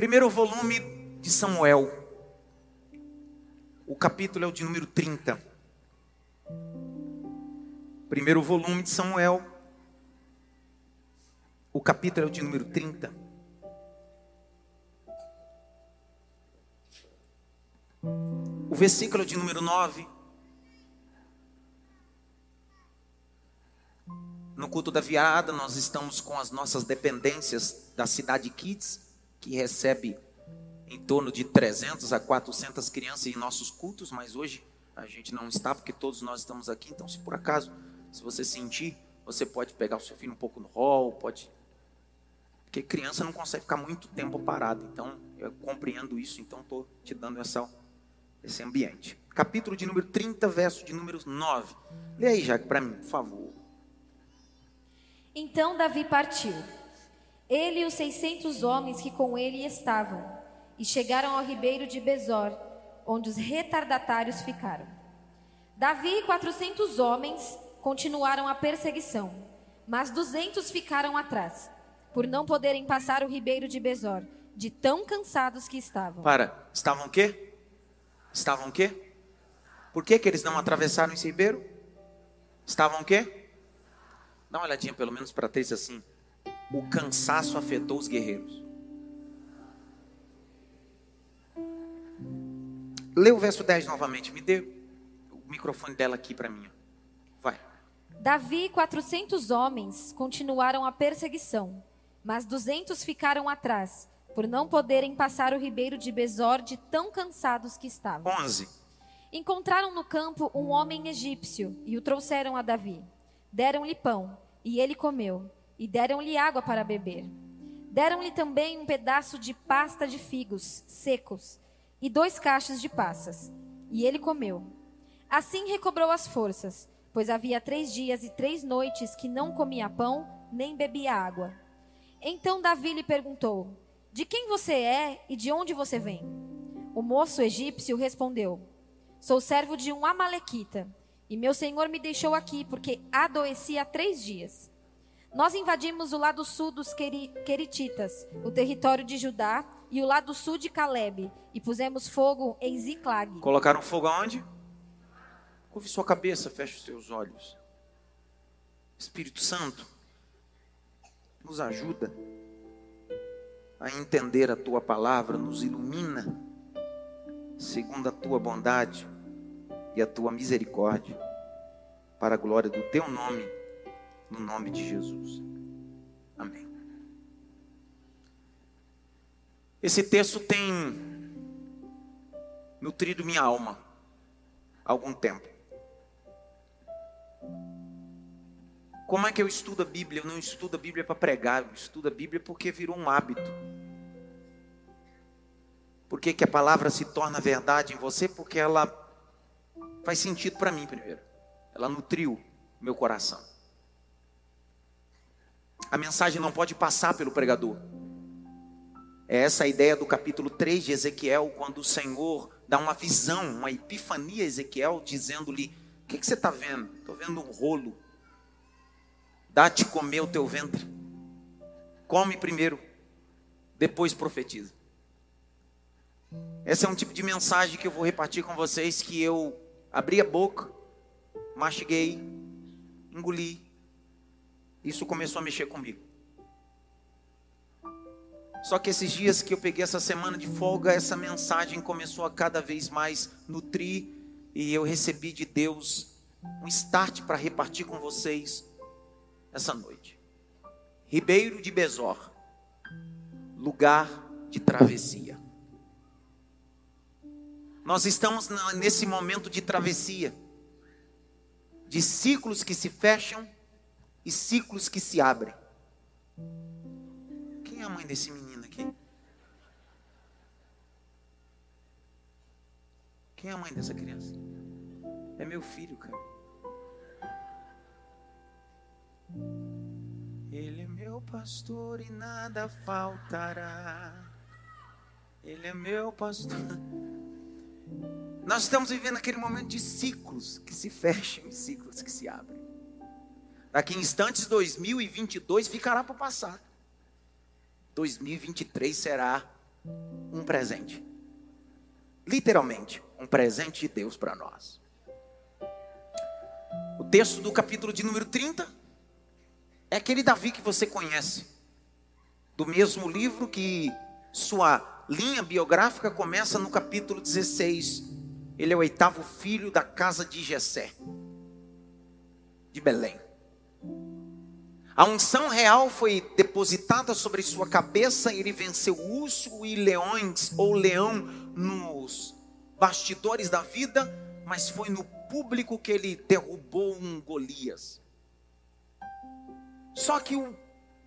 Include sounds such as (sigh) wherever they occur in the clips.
Primeiro volume de Samuel. O capítulo é o de número 30. Primeiro volume de Samuel. O capítulo é o de número 30. O versículo é de número 9. No culto da viada, nós estamos com as nossas dependências da cidade Kids, que recebe em torno de 300 a 400 crianças em nossos cultos, mas hoje a gente não está, porque todos nós estamos aqui. Então, se por acaso, se você sentir, você pode pegar o seu filho um pouco no hall, pode. Porque criança não consegue ficar muito tempo parado. Então, eu compreendo isso, então estou te dando essa, esse ambiente. Capítulo de número 30, verso de número 9. Lê aí, Jaque, para mim, por favor. Então Davi partiu. Ele e os seiscentos homens que com ele estavam e chegaram ao ribeiro de Besor, onde os retardatários ficaram. Davi e quatrocentos homens continuaram a perseguição, mas duzentos ficaram atrás, por não poderem passar o ribeiro de Besor, de tão cansados que estavam. Para, estavam o quê? Estavam o quê? Por que, que eles não atravessaram esse ribeiro? Estavam o quê? Dá uma olhadinha pelo menos para três assim. O cansaço afetou os guerreiros. Lê o verso 10 novamente. Me dê o microfone dela aqui para mim. Vai. Davi e 400 homens continuaram a perseguição, mas 200 ficaram atrás, por não poderem passar o ribeiro de Besor de tão cansados que estavam. 11. Encontraram no campo um homem egípcio e o trouxeram a Davi. Deram-lhe pão, e ele comeu, e deram-lhe água para beber. Deram-lhe também um pedaço de pasta de figos secos e dois cachos de passas. E ele comeu. Assim recobrou as forças, pois havia três dias e três noites que não comia pão nem bebia água. Então Davi lhe perguntou: De quem você é e de onde você vem? O moço egípcio respondeu: Sou servo de um Amalequita, e meu senhor me deixou aqui porque adoeci há três dias. Nós invadimos o lado sul dos Querititas, o território de Judá, e o lado sul de Caleb, e pusemos fogo em Ziclag. Colocaram fogo aonde? Curve sua cabeça, feche os seus olhos. Espírito Santo, nos ajuda a entender a tua palavra, nos ilumina, segundo a tua bondade e a tua misericórdia, para a glória do teu nome, no nome de Jesus. Amém. Esse texto tem nutrido minha alma há algum tempo. Como é que eu estudo a Bíblia? Eu não estudo a Bíblia para pregar, eu estudo a Bíblia porque virou um hábito. Por que, que a palavra se torna verdade em você? Porque ela faz sentido para mim primeiro. Ela nutriu meu coração. A mensagem não pode passar pelo pregador. É essa a ideia do capítulo 3 de Ezequiel, quando o Senhor dá uma visão, uma epifania a Ezequiel, dizendo-lhe: O que, que você está vendo? Estou vendo um rolo. Dá-te comer o teu ventre. Come primeiro, depois profetiza. Esse é um tipo de mensagem que eu vou repartir com vocês que eu abri a boca, mastiguei, engoli. Isso começou a mexer comigo. Só que esses dias que eu peguei essa semana de folga, essa mensagem começou a cada vez mais nutrir e eu recebi de Deus um start para repartir com vocês essa noite. Ribeiro de Besor, lugar de travessia. Nós estamos nesse momento de travessia, de ciclos que se fecham e ciclos que se abrem. Quem é a mãe desse menino? Quem é a mãe dessa criança? É meu filho, cara. Ele é meu pastor e nada faltará. Ele é meu pastor. Nós estamos vivendo aquele momento de ciclos que se fecham e ciclos que se abrem. Daqui em instantes, 2022 ficará para passar. 2023 será um presente. Literalmente, um presente de Deus para nós. O texto do capítulo de número 30 é aquele Davi que você conhece, do mesmo livro que sua linha biográfica começa no capítulo 16. Ele é o oitavo filho da casa de Jessé, de Belém. A unção real foi depositada sobre sua cabeça, ele venceu urso e leões ou leão nos bastidores da vida, mas foi no público que ele derrubou um Golias. Só que o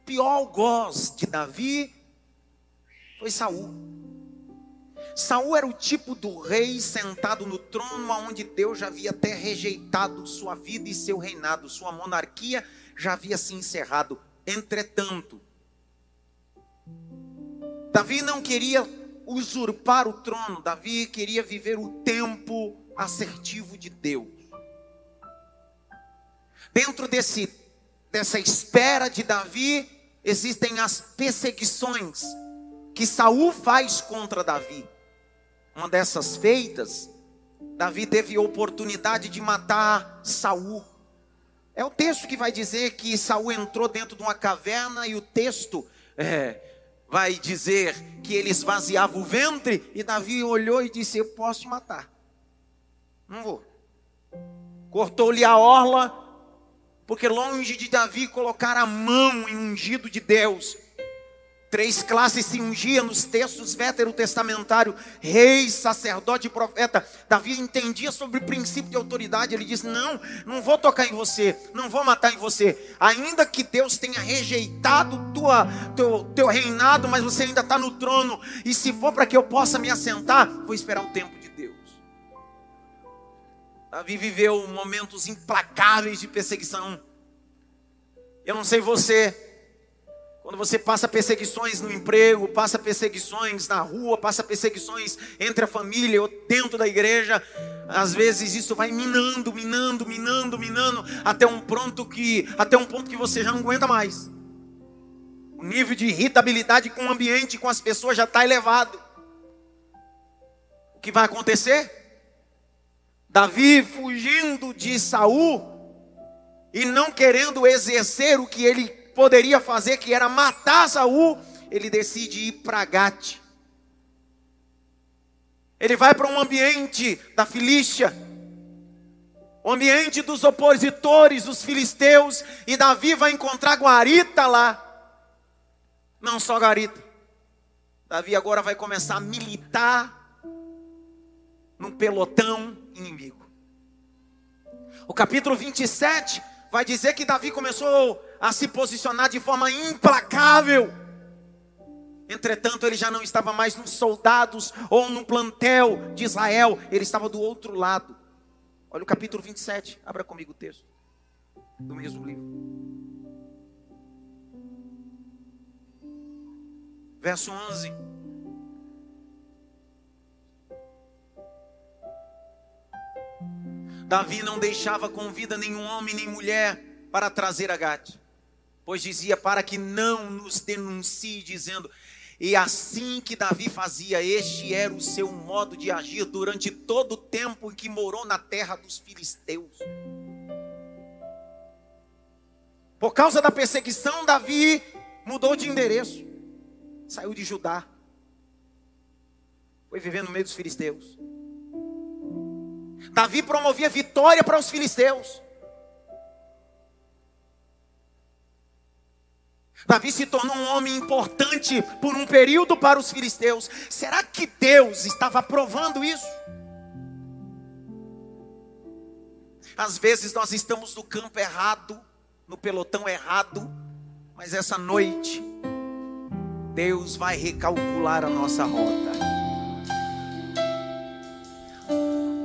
pior algoz de Davi foi Saul. Saul era o tipo do rei sentado no trono onde Deus já havia até rejeitado sua vida e seu reinado, sua monarquia já havia se encerrado. Entretanto, Davi não queria usurpar o trono, Davi queria viver o tempo assertivo de Deus. Dentro desse, dessa espera de Davi, existem as perseguições que Saul faz contra Davi. Uma dessas feitas, Davi teve oportunidade de matar Saul. É o texto que vai dizer que Saul entrou dentro de uma caverna e o texto é, vai dizer que ele esvaziava o ventre e Davi olhou e disse: Eu posso te matar. Não vou. Cortou-lhe a orla, porque longe de Davi colocar a mão em ungido de Deus, Três classes se ungiam nos textos veterotestamentários: rei, sacerdote e profeta. Davi entendia sobre o princípio de autoridade. Ele disse: Não, não vou tocar em você, não vou matar em você. Ainda que Deus tenha rejeitado tua, teu, teu reinado, mas você ainda está no trono. E se for para que eu possa me assentar, vou esperar o tempo de Deus. Davi viveu momentos implacáveis de perseguição. Eu não sei você, quando você passa perseguições no emprego, passa perseguições na rua, passa perseguições entre a família ou dentro da igreja, às vezes isso vai minando, minando, minando, minando, até um ponto que, até um ponto que você já não aguenta mais. O nível de irritabilidade com o ambiente, com as pessoas já está elevado. O que vai acontecer? Davi fugindo de Saul e não querendo exercer o que ele poderia fazer, que era matar Saul, ele decide ir para Gate. Ele vai para um ambiente da Filístia, o ambiente dos opositores, os filisteus, e Davi vai encontrar guarita lá. Não só guarita. Davi agora vai começar a militar num pelotão inimigo. O capítulo 27 vai dizer que Davi começou a se posicionar de forma implacável. Entretanto, ele já não estava mais nos soldados ou no plantel de Israel, ele estava do outro lado. Olha o capítulo 27, abra comigo o texto do mesmo livro. Verso 11. Davi não deixava com vida nenhum homem nem mulher para trazer a Gate, pois dizia para que não nos denuncie, dizendo: e assim que Davi fazia, este era o seu modo de agir durante todo o tempo em que morou na terra dos filisteus. Por causa da perseguição, Davi mudou de endereço, saiu de Judá, foi viver no meio dos filisteus. Davi promovia vitória para os filisteus. Davi se tornou um homem importante por um período para os filisteus. Será que Deus estava aprovando isso? Às vezes nós estamos no campo errado, no pelotão errado, mas essa noite Deus vai recalcular a nossa rota.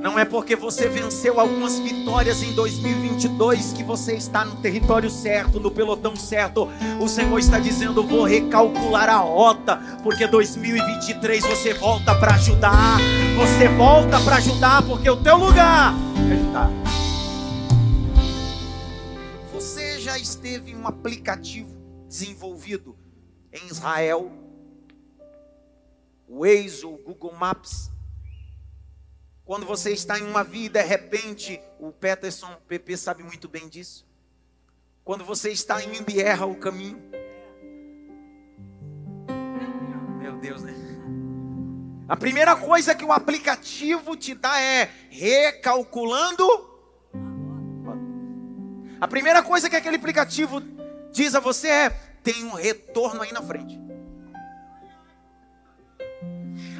Não é porque você venceu algumas vitórias em 2022 que você está no território certo, no pelotão certo. O Senhor está dizendo: vou recalcular a rota, porque 2023 você volta para ajudar. Você volta para ajudar, porque o teu lugar é ajudar. Você já esteve em um aplicativo desenvolvido em Israel Waze ou Google Maps. Quando você está em uma vida, de repente, o Peterson, o PP sabe muito bem disso. Quando você está indo e erra o caminho. Meu Deus, né? A primeira coisa que o aplicativo te dá é recalculando. A primeira coisa que aquele aplicativo diz a você é: tem um retorno aí na frente.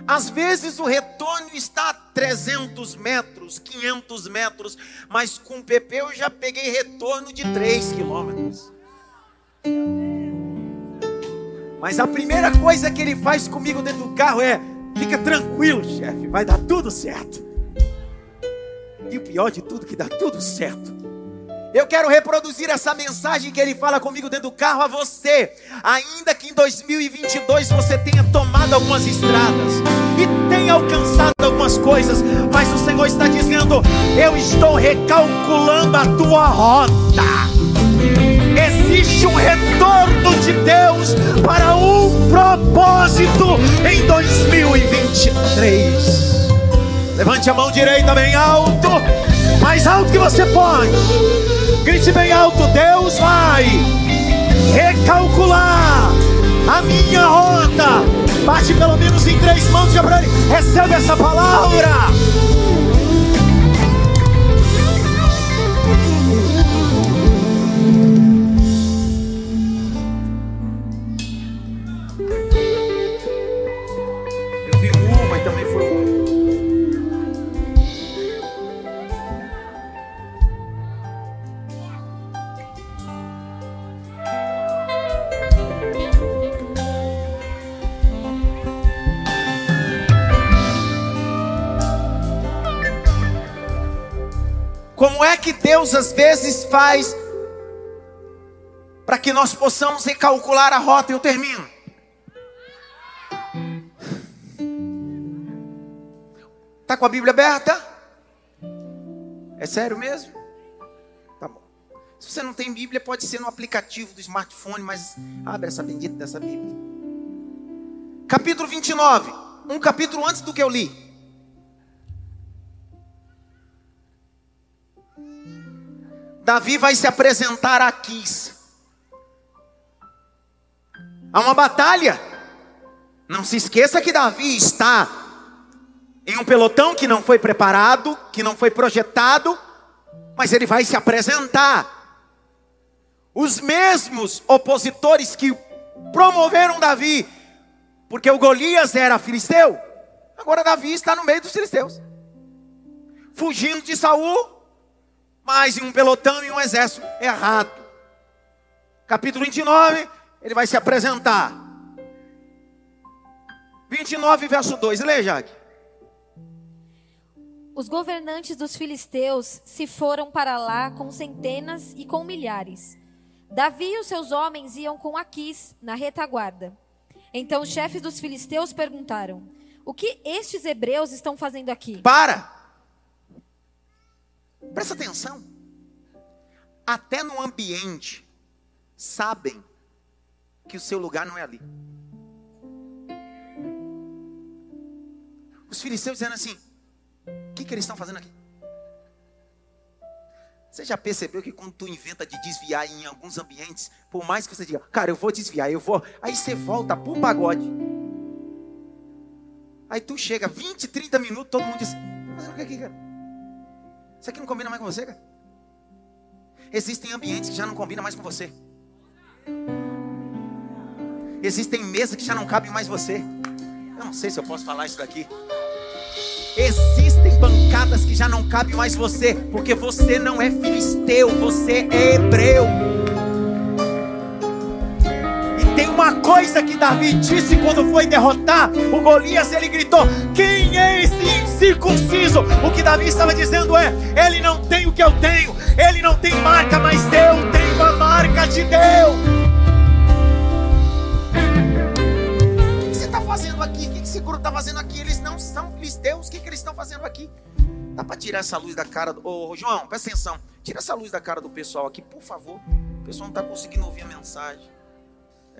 Às vezes o retorno está a 300 metros, 500 metros, mas com o PP eu já peguei retorno de 3 quilômetros. Mas a primeira coisa que ele faz comigo dentro do carro é: fica tranquilo, chefe, vai dar tudo certo. E o pior de tudo, que dá tudo certo. Eu quero reproduzir essa mensagem que ele fala comigo dentro do carro a você. Ainda que em 2022 você tenha tomado algumas estradas e tenha alcançado algumas coisas, mas o Senhor está dizendo: Eu estou recalculando a tua rota. Existe um retorno de Deus para um propósito em 2023. Levante a mão direita bem alto, mais alto que você pode. Grite bem alto: Deus vai recalcular a minha rota. Bate pelo menos em três mãos, Gabriel. Recebe essa palavra. Deus às vezes faz para que nós possamos recalcular a rota? Eu termino. Tá com a Bíblia aberta? É sério mesmo? Tá bom. Se você não tem Bíblia, pode ser no aplicativo do smartphone, mas abre essa bendita dessa Bíblia. Capítulo 29, um capítulo antes do que eu li. Davi vai se apresentar a Quis. Há uma batalha. Não se esqueça que Davi está em um pelotão que não foi preparado, que não foi projetado, mas ele vai se apresentar. Os mesmos opositores que promoveram Davi, porque o Golias era filisteu, agora Davi está no meio dos filisteus, fugindo de Saul, mas em um pelotão e um exército errado. Capítulo 29, ele vai se apresentar. 29, verso 2. Leia, Jaque. Os governantes dos filisteus se foram para lá com centenas e com milhares. Davi e os seus homens iam com Aquis na retaguarda. Então os chefes dos filisteus perguntaram: O que estes hebreus estão fazendo aqui? Para! Presta atenção. Até no ambiente, sabem que o seu lugar não é ali. Os filisteus dizendo assim: o que, que eles estão fazendo aqui? Você já percebeu que quando tu inventa de desviar em alguns ambientes, por mais que você diga, cara, eu vou desviar, eu vou, aí você volta pro pagode. Aí tu chega 20, 30 minutos, todo mundo diz, mas o que aqui, cara? Isso aqui não combina mais com você, cara? Existem ambientes que já não combinam mais com você. Existem mesas que já não cabem mais você. Eu não sei se eu posso falar isso daqui. Existem bancadas que já não cabem mais você, porque você não é filisteu, você é hebreu. Coisa que Davi disse quando foi derrotar o Golias, ele gritou: Quem é esse incircunciso? O que Davi estava dizendo é: Ele não tem o que eu tenho, ele não tem marca, mas eu tenho a marca de Deus. O que você está fazendo aqui? O que esse grupo está fazendo aqui? Eles não são filisteus. O que, que eles estão fazendo aqui? Dá para tirar essa luz da cara do. Ô, João, presta atenção. Tira essa luz da cara do pessoal aqui, por favor. O pessoal não está conseguindo ouvir a mensagem.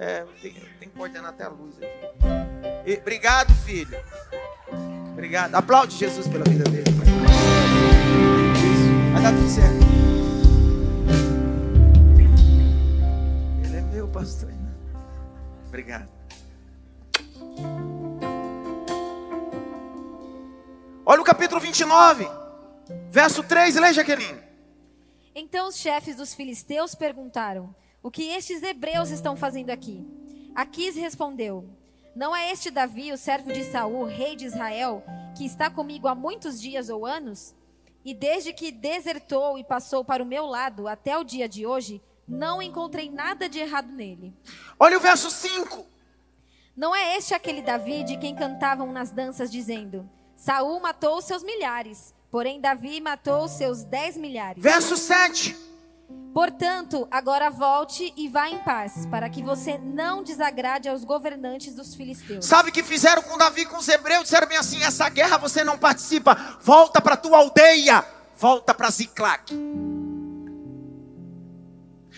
É, tem, tem que coordenar até a luz aqui. E, obrigado, filho. Obrigado. Aplaude Jesus pela vida dele. Vai dar tudo certo. Ele é meu pastor. Obrigado. Olha o capítulo 29, verso 3, lê, Jaqueline. Então os chefes dos filisteus perguntaram: O que estes hebreus estão fazendo aqui? Aquis respondeu: Não é este Davi, o servo de Saul, rei de Israel, que está comigo há muitos dias ou anos? E desde que desertou e passou para o meu lado até o dia de hoje, não encontrei nada de errado nele. Olha o verso 5. Não é este aquele Davi de quem cantavam nas danças dizendo: Saul matou seus milhares, porém Davi matou seus dez milhares. Verso 7. Portanto, agora volte e vá em paz, para que você não desagrade aos governantes dos filisteus. Sabe o que fizeram com Davi com os hebreus? Disseram bem assim: essa guerra você não participa, volta para tua aldeia, volta para Ziclac.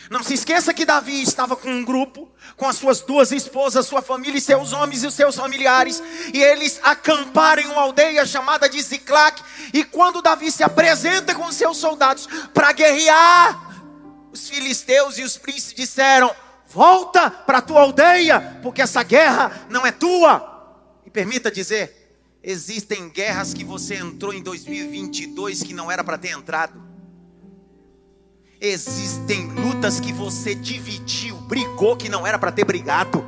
Não se esqueça que Davi estava com um grupo, com as suas duas esposas, sua família e seus homens e os seus familiares, e eles acamparam em uma aldeia chamada de Ziclac. E quando Davi se apresenta com seus soldados para guerrear, os filisteus e os príncipes disseram: Volta para a tua aldeia, porque essa guerra não é tua. E permita dizer: existem guerras que você entrou em 2022 que não era para ter entrado. Existem lutas que você dividiu, brigou que não era para ter brigado.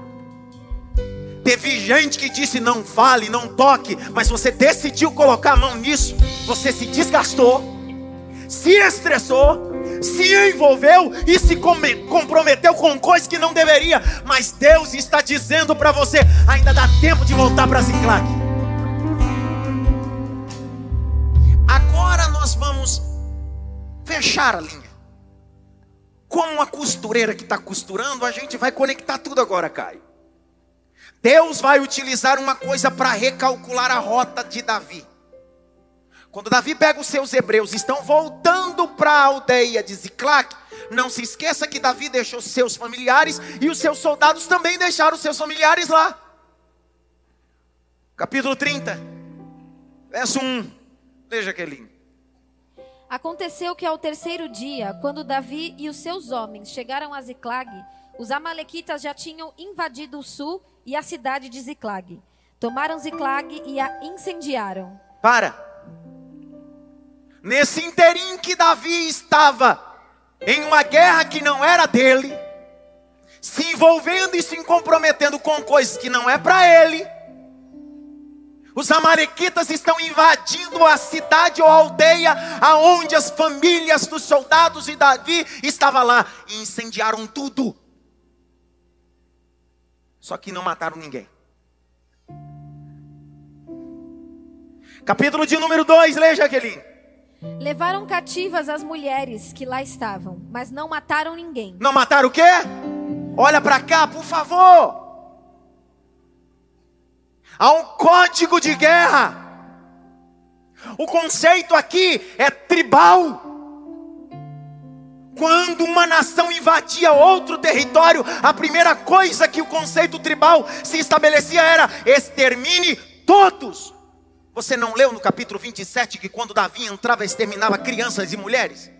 Teve gente que disse não fale, não toque, mas você decidiu colocar a mão nisso. Você se desgastou, se estressou, se envolveu e se comprometeu com coisas que não deveria. Mas Deus está dizendo para você: ainda dá tempo de voltar para Ziclac. Agora nós vamos fechar a linha. Como uma costureira que está costurando, a gente vai conectar tudo agora, Caio. Deus vai utilizar uma coisa para recalcular a rota de Davi. Quando Davi pega os seus hebreus, estão voltando para a aldeia de Ziclac. Não se esqueça que Davi deixou seus familiares e os seus soldados também deixaram seus familiares lá. Capítulo 30, verso 1. Veja aquele. Aconteceu que ao terceiro dia, quando Davi e os seus homens chegaram a Ziclag, os amalequitas já tinham invadido o sul e a cidade de Ziclag. Tomaram Ziclag e a incendiaram. Para! Nesse interim que Davi estava em uma guerra que não era dele, se envolvendo e se comprometendo com coisas que não é para ele. Os amalequitas estão invadindo a cidade ou a aldeia aonde as famílias dos soldados e Davi estava lá e incendiaram tudo. Só que não mataram ninguém. Capítulo de número 2, leia Jaqueline. Levaram cativas as mulheres que lá estavam, mas não mataram ninguém. Não mataram o quê? Olha para cá, por favor. Há um código de guerra. O conceito aqui é tribal. Quando uma nação invadia outro território, a primeira coisa que o conceito tribal se estabelecia era: extermine todos. Você não leu no capítulo 27 que quando Davi entrava, exterminava crianças e mulheres?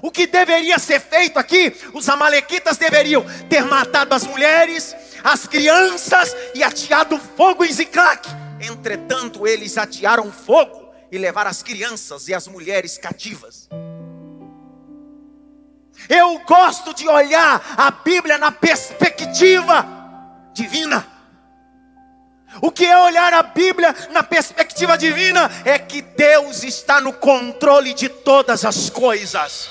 O que deveria ser feito aqui? Os amalequitas deveriam ter matado as mulheres, as crianças e ateado fogo em Ziclac. Entretanto, eles atearam fogo e levaram as crianças e as mulheres cativas. Eu gosto de olhar a Bíblia na perspectiva divina. O que é olhar a Bíblia na perspectiva divina é que Deus está no controle de todas as coisas.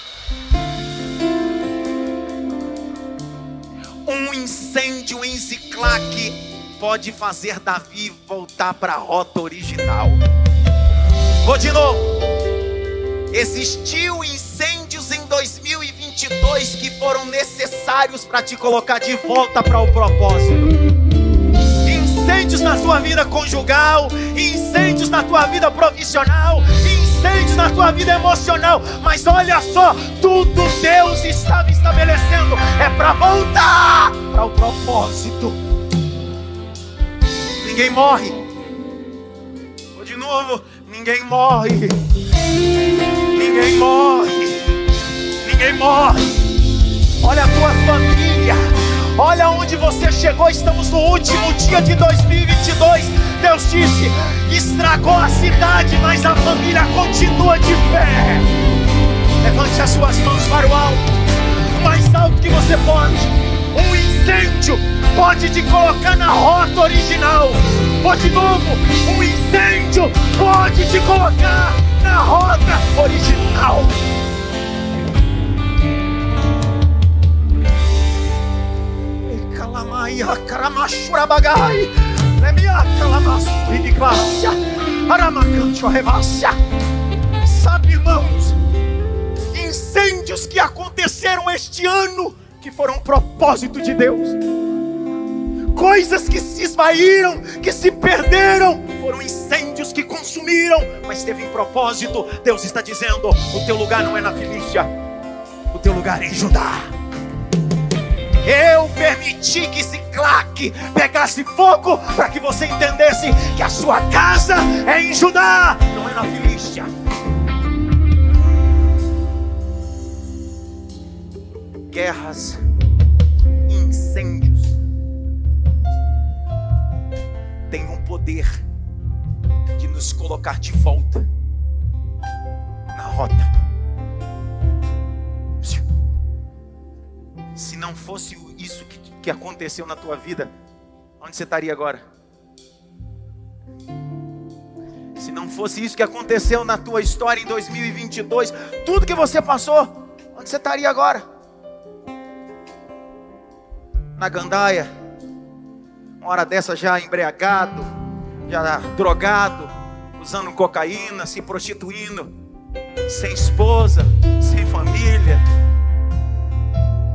Um incêndio em Ziclac pode fazer Davi voltar para a rota original. Vou de novo. Existiu incêndios em 2022 que foram necessários para te colocar de volta para o propósito incêndios na tua vida conjugal, incêndios na tua vida profissional, incêndios na tua vida emocional. Mas olha só, tudo Deus estava estabelecendo é para voltar para o propósito. ninguém morre. Vou de novo, ninguém morre. Ninguém morre. Ninguém morre. Olha a tua família. Olha onde você chegou. Estamos no último dia de 2022. Deus disse: estragou a cidade, mas a família continua de pé. Levante as suas mãos para o alto, o mais alto que você pode. Um incêndio pode te colocar na rota original. Vou de novo, um incêndio pode te colocar na rota original. Sabe, irmãos, incêndios que aconteceram este ano, que foram propósito de Deus coisas que se esvaíram, que se perderam, foram incêndios que consumiram, mas teve um propósito. Deus está dizendo: o teu lugar não é na Filístia, o teu lugar é em Judá. Eu permiti que esse claque pegasse fogo para que você entendesse que a sua casa é em Judá, não é na Filístia. Guerras, incêndios tem um poder de nos colocar de volta na rota. Se não fosse isso que, que aconteceu na tua vida, onde você estaria agora? Se não fosse isso que aconteceu na tua história em 2022, tudo que você passou, onde você estaria agora? Na gandaia uma hora dessa já embriagado, já drogado, usando cocaína, se prostituindo, sem esposa, sem família.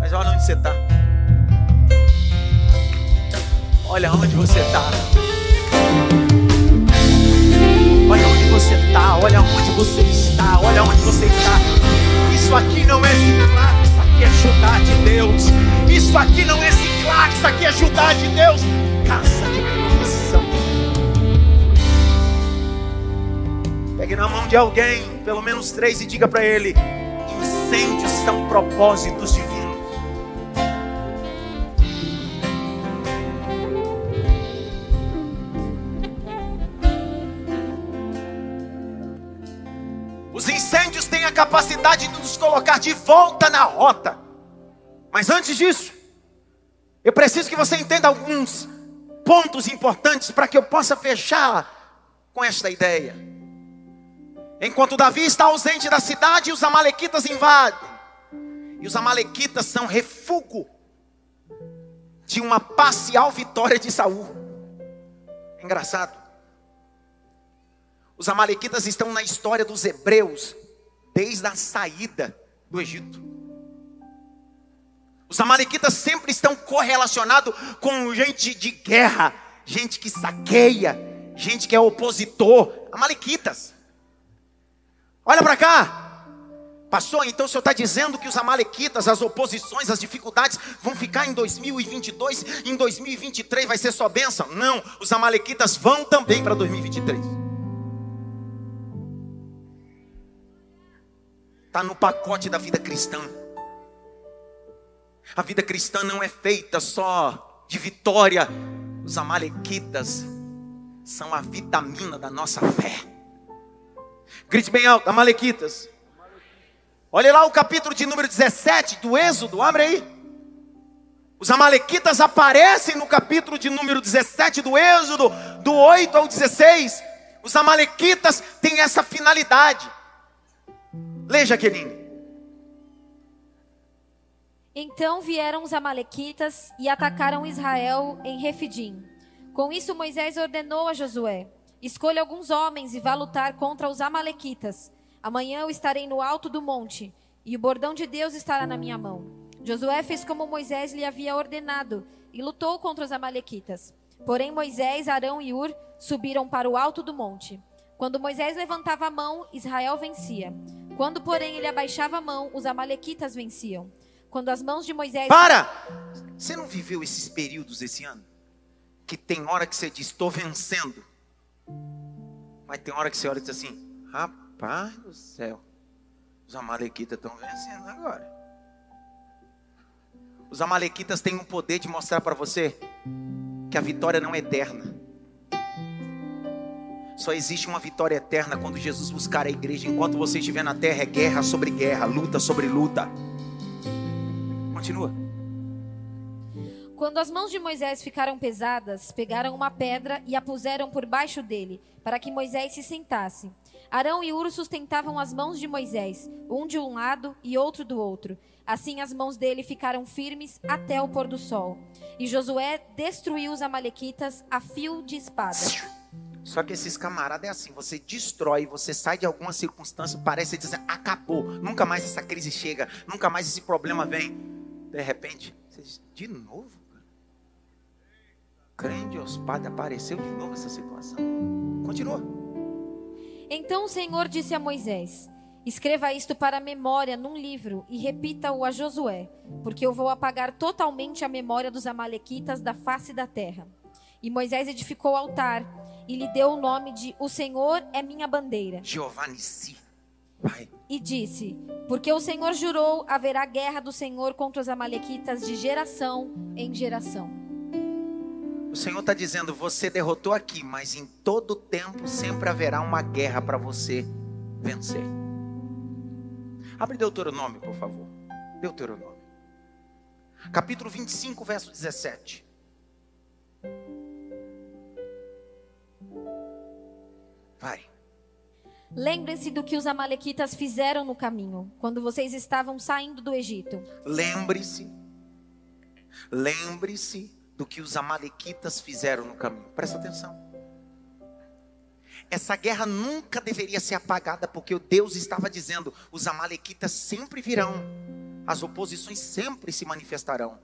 Mas olha onde você está. Olha onde você está. Olha onde você está, olha onde você está, olha onde você está. Isso aqui não é ciclado, isso aqui é Judá de Deus. Isso aqui não é ciclado, isso aqui é Judá de Deus casa de proteção. Pegue na mão de alguém, pelo menos três, e diga para ele: incêndios são propósitos divinos. Capacidade de nos colocar de volta na rota. Mas antes disso, eu preciso que você entenda alguns pontos importantes para que eu possa fechar com esta ideia. Enquanto Davi está ausente da cidade, os amalequitas invadem. E os amalequitas são refúgio de uma parcial vitória de Saul. Engraçado. Os amalequitas estão na história dos hebreus desde a saída do Egito. Os amalequitas sempre estão correlacionados com gente de guerra, gente que saqueia, gente que é opositor. Amalequitas. Olha para cá. Pastor, então o senhor está dizendo que os amalequitas, as oposições, as dificuldades vão ficar em 2022, em 2023 vai ser só bênção? Não, os amalequitas vão também para 2023. Está no pacote da vida cristã. A vida cristã não é feita só de vitória. Os amalequitas são a vitamina da nossa fé. Grite bem alto, amalequitas. Olha lá o capítulo de número 17 do Êxodo, abre aí. Os amalequitas aparecem no capítulo de número 17 do Êxodo, do 8 ao 16. Os amalequitas têm essa finalidade. Leia, querido. Então vieram os amalequitas e atacaram Israel em Refidim. Com isso Moisés ordenou a Josué: Escolha alguns homens e vá lutar contra os amalequitas. Amanhã eu estarei no alto do monte, e o bordão de Deus estará na minha mão. Josué fez como Moisés lhe havia ordenado e lutou contra os amalequitas. Porém Moisés, Arão e Ur subiram para o alto do monte. Quando Moisés levantava a mão, Israel vencia. Quando, porém, ele abaixava a mão, os amalequitas venciam. Quando as mãos de Moisés. Para! Você não viveu esses períodos esse ano? que tem hora que você diz, estou vencendo. Mas tem hora que você olha e diz assim, rapaz do céu, os amalequitas estão vencendo agora. Os amalequitas têm um poder de mostrar para você que a vitória não é eterna. Só existe uma vitória eterna quando Jesus buscar a igreja. Enquanto você estiver na terra, é guerra sobre guerra, luta sobre luta. Continua. Quando as mãos de Moisés ficaram pesadas, pegaram uma pedra e a puseram por baixo dele, para que Moisés se sentasse. Arão e Uro sustentavam as mãos de Moisés, um de um lado e outro do outro. Assim as mãos dele ficaram firmes até o pôr do sol. E Josué destruiu os amalequitas a fio de espada. Só que esses camaradas é assim, você destrói, você sai de alguma circunstância, parece dizer, acabou, nunca mais essa crise chega, nunca mais esse problema vem. De repente, você diz, de novo? Os padre, apareceu de novo essa situação. Continua. Então o Senhor disse a Moisés: Escreva isto para a memória num livro e repita-o a Josué, porque eu vou apagar totalmente a memória dos amalequitas da face da terra. E Moisés edificou o altar e lhe deu o nome de O Senhor é minha bandeira. Jeová Nissi. Vai. E disse: Porque o Senhor jurou, haverá guerra do Senhor contra os amalequitas de geração em geração. O Senhor está dizendo: Você derrotou aqui, mas em todo tempo sempre haverá uma guerra para você vencer. Abre Deuteronômio, por favor. Deuteronômio. Capítulo 25, verso 17. Vai. Lembrem-se do que os amalequitas fizeram no caminho, quando vocês estavam saindo do Egito. Lembre-se. Lembre-se do que os amalequitas fizeram no caminho. Presta atenção. Essa guerra nunca deveria ser apagada, porque Deus estava dizendo: os amalequitas sempre virão, as oposições sempre se manifestarão.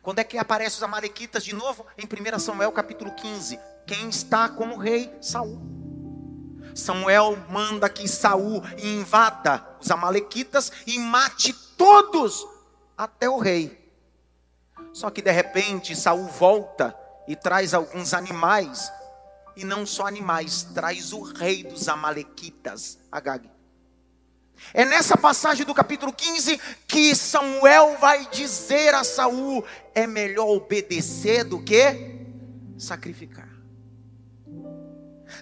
Quando é que aparecem os amalequitas de novo? Em 1 Samuel capítulo 15. Quem está como rei? Saul. Samuel manda que Saul invada os amalequitas e mate todos até o rei. Só que de repente Saul volta e traz alguns animais, e não só animais, traz o rei dos amalequitas, Agag. É nessa passagem do capítulo 15 que Samuel vai dizer a Saul: é melhor obedecer do que sacrificar.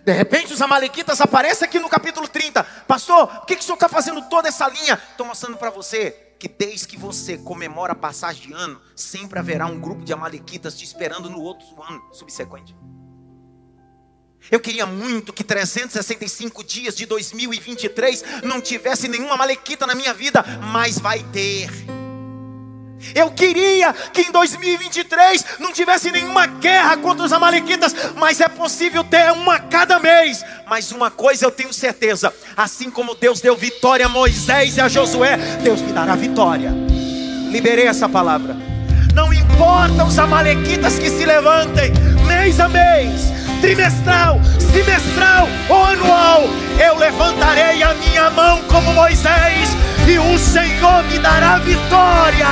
De repente os amalequitas aparecem aqui no capítulo 30. Pastor, o que, que o senhor está fazendo toda essa linha? Estou mostrando para você que desde que você comemora a passagem de ano, sempre haverá um grupo de amalequitas te esperando no outro ano subsequente. Eu queria muito que 365 dias de 2023 não tivesse nenhuma malequita na minha vida, mas vai ter. Eu queria que em 2023 não tivesse nenhuma guerra contra os amalequitas, mas é possível ter uma cada mês. Mas uma coisa eu tenho certeza: assim como Deus deu vitória a Moisés e a Josué, Deus me dará vitória. Liberei essa palavra. Não importa os amalequitas que se levantem, mês a mês, trimestral, semestral ou anual, eu levantarei a minha mão como Moisés e o Senhor me dará vitória.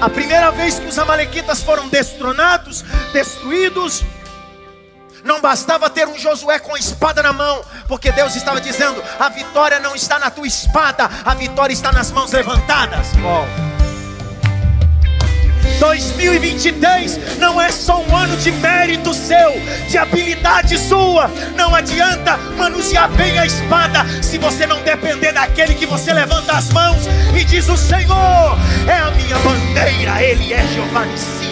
A primeira vez que os amalequitas foram destronados, destruídos, não bastava ter um Josué com a espada na mão, porque Deus estava dizendo: a vitória não está na tua espada, a vitória está nas mãos levantadas. Oh. 2023 não é só um ano de mérito seu, de habilidade sua. Não adianta manusear bem a espada se você não depender daquele que você levanta as mãos e diz: O Senhor é a minha bandeira, Ele é Jeová si.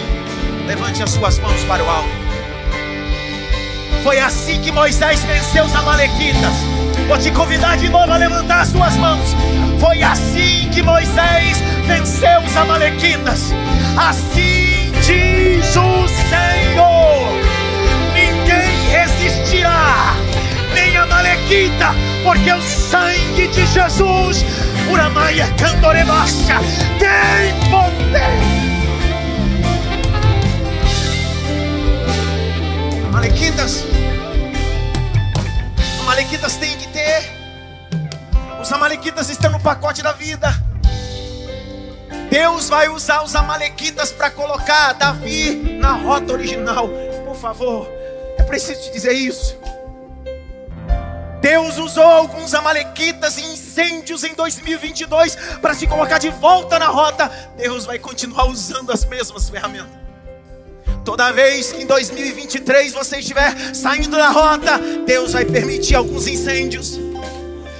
Levante as suas mãos para o alto. Foi assim que Moisés venceu os Amalequitas. Vou te convidar de novo a levantar as suas mãos. Foi assim que Moisés venceu os Amalequitas. Assim diz o Senhor: ninguém resistirá, nem a Malequita, porque o sangue de Jesus, Uramaia Candorebacha, tem poder. Malequitas, Malequitas têm que ter. Os Amalequitas estão no pacote da vida. Deus vai usar os amalequitas para colocar Davi na rota original. Por favor, é preciso te dizer isso. Deus usou alguns amalequitas e incêndios em 2022 para te colocar de volta na rota. Deus vai continuar usando as mesmas ferramentas. Toda vez que em 2023 você estiver saindo da rota, Deus vai permitir alguns incêndios.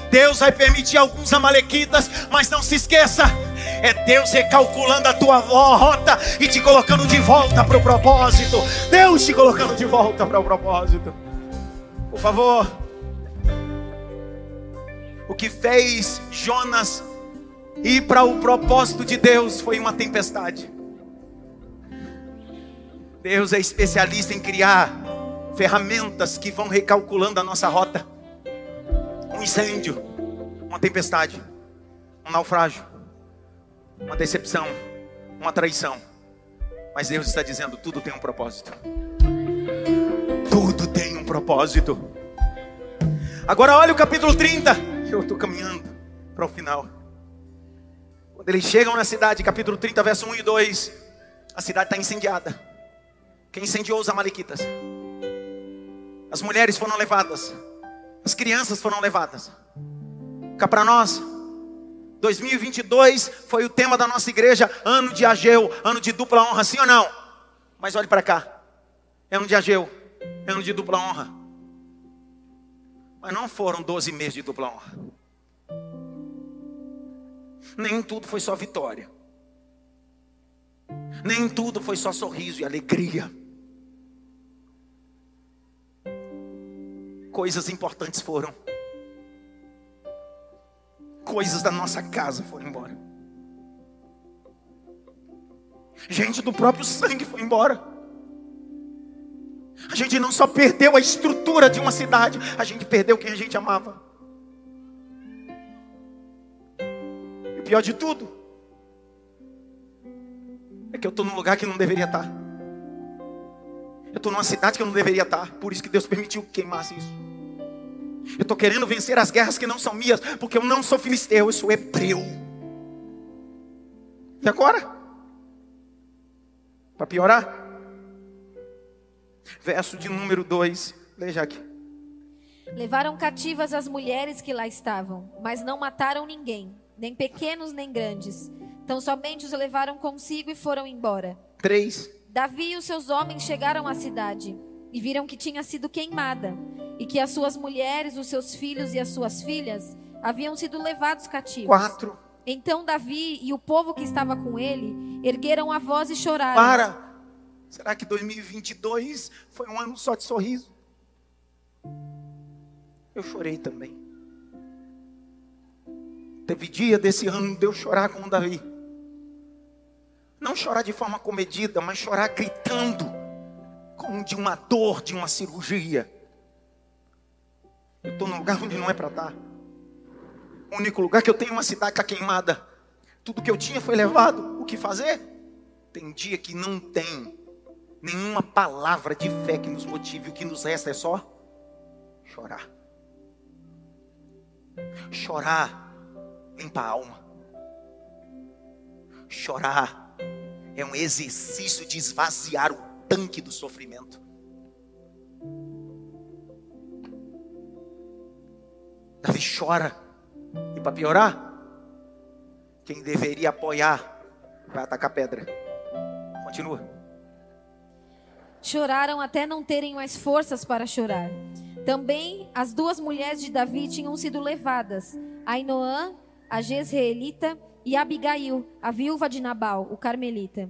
Deus vai permitir alguns amalequitas, mas não se esqueça, é Deus recalculando a tua rota e te colocando de volta para o propósito. Deus te colocando de volta para o propósito. Por favor, o que fez Jonas ir para o propósito de Deus foi uma tempestade. Deus é especialista em criar ferramentas que vão recalculando a nossa rota. Um incêndio, uma tempestade, um naufrágio, uma decepção, uma traição. Mas Deus está dizendo: tudo tem um propósito. Tudo tem um propósito. Agora olha o capítulo 30 eu estou caminhando para o final. Quando eles chegam na cidade, capítulo 30, verso 1 e 2, a cidade está incendiada. Quem incendiou os amalequitas? As mulheres foram levadas, as crianças foram levadas. Cá para nós, 2022 foi o tema da nossa igreja, ano de Ageu, ano de dupla honra, sim ou não? Mas olhe para cá, é ano de Ageu, é ano de dupla honra. Mas não foram 12 meses de dupla honra. Nem tudo foi só vitória. Nem tudo foi só sorriso e alegria. Coisas importantes foram. Coisas da nossa casa foram embora. Gente do próprio sangue foi embora. A gente não só perdeu a estrutura de uma cidade, a gente perdeu quem a gente amava. E o pior de tudo é que eu estou num lugar que não deveria estar. Eu estou numa cidade que eu não deveria estar. Por isso que Deus permitiu que queimasse isso. Eu estou querendo vencer as guerras que não são minhas, porque eu não sou filisteu, eu sou hebreu. E agora? Para piorar? verso de número 2. Leia aqui. Levaram cativas as mulheres que lá estavam, mas não mataram ninguém, nem pequenos nem grandes. Então somente os levaram consigo e foram embora. 3. Davi e os seus homens chegaram à cidade e viram que tinha sido queimada e que as suas mulheres, os seus filhos e as suas filhas haviam sido levados cativos. 4. Então Davi e o povo que estava com ele ergueram a voz e choraram. Para. Será que 2022 foi um ano só de sorriso? Eu chorei também. Teve dia desse ano de eu chorar como Davi. Não chorar de forma comedida, mas chorar gritando, como de uma dor, de uma cirurgia. Eu estou num lugar onde não é para estar. O único lugar que eu tenho uma cidade está queimada. Tudo que eu tinha foi levado. O que fazer? Tem dia que não tem nenhuma palavra de fé que nos motive. O que nos resta é só chorar. Chorar limpa a alma. Chorar é um exercício de esvaziar o tanque do sofrimento. Davi chora. E para piorar, quem deveria apoiar vai atacar pedra. Continua. Choraram até não terem mais forças para chorar. Também as duas mulheres de Davi tinham sido levadas, Ainoã, a Jezreelita, e Abigail, a viúva de Nabal, o carmelita.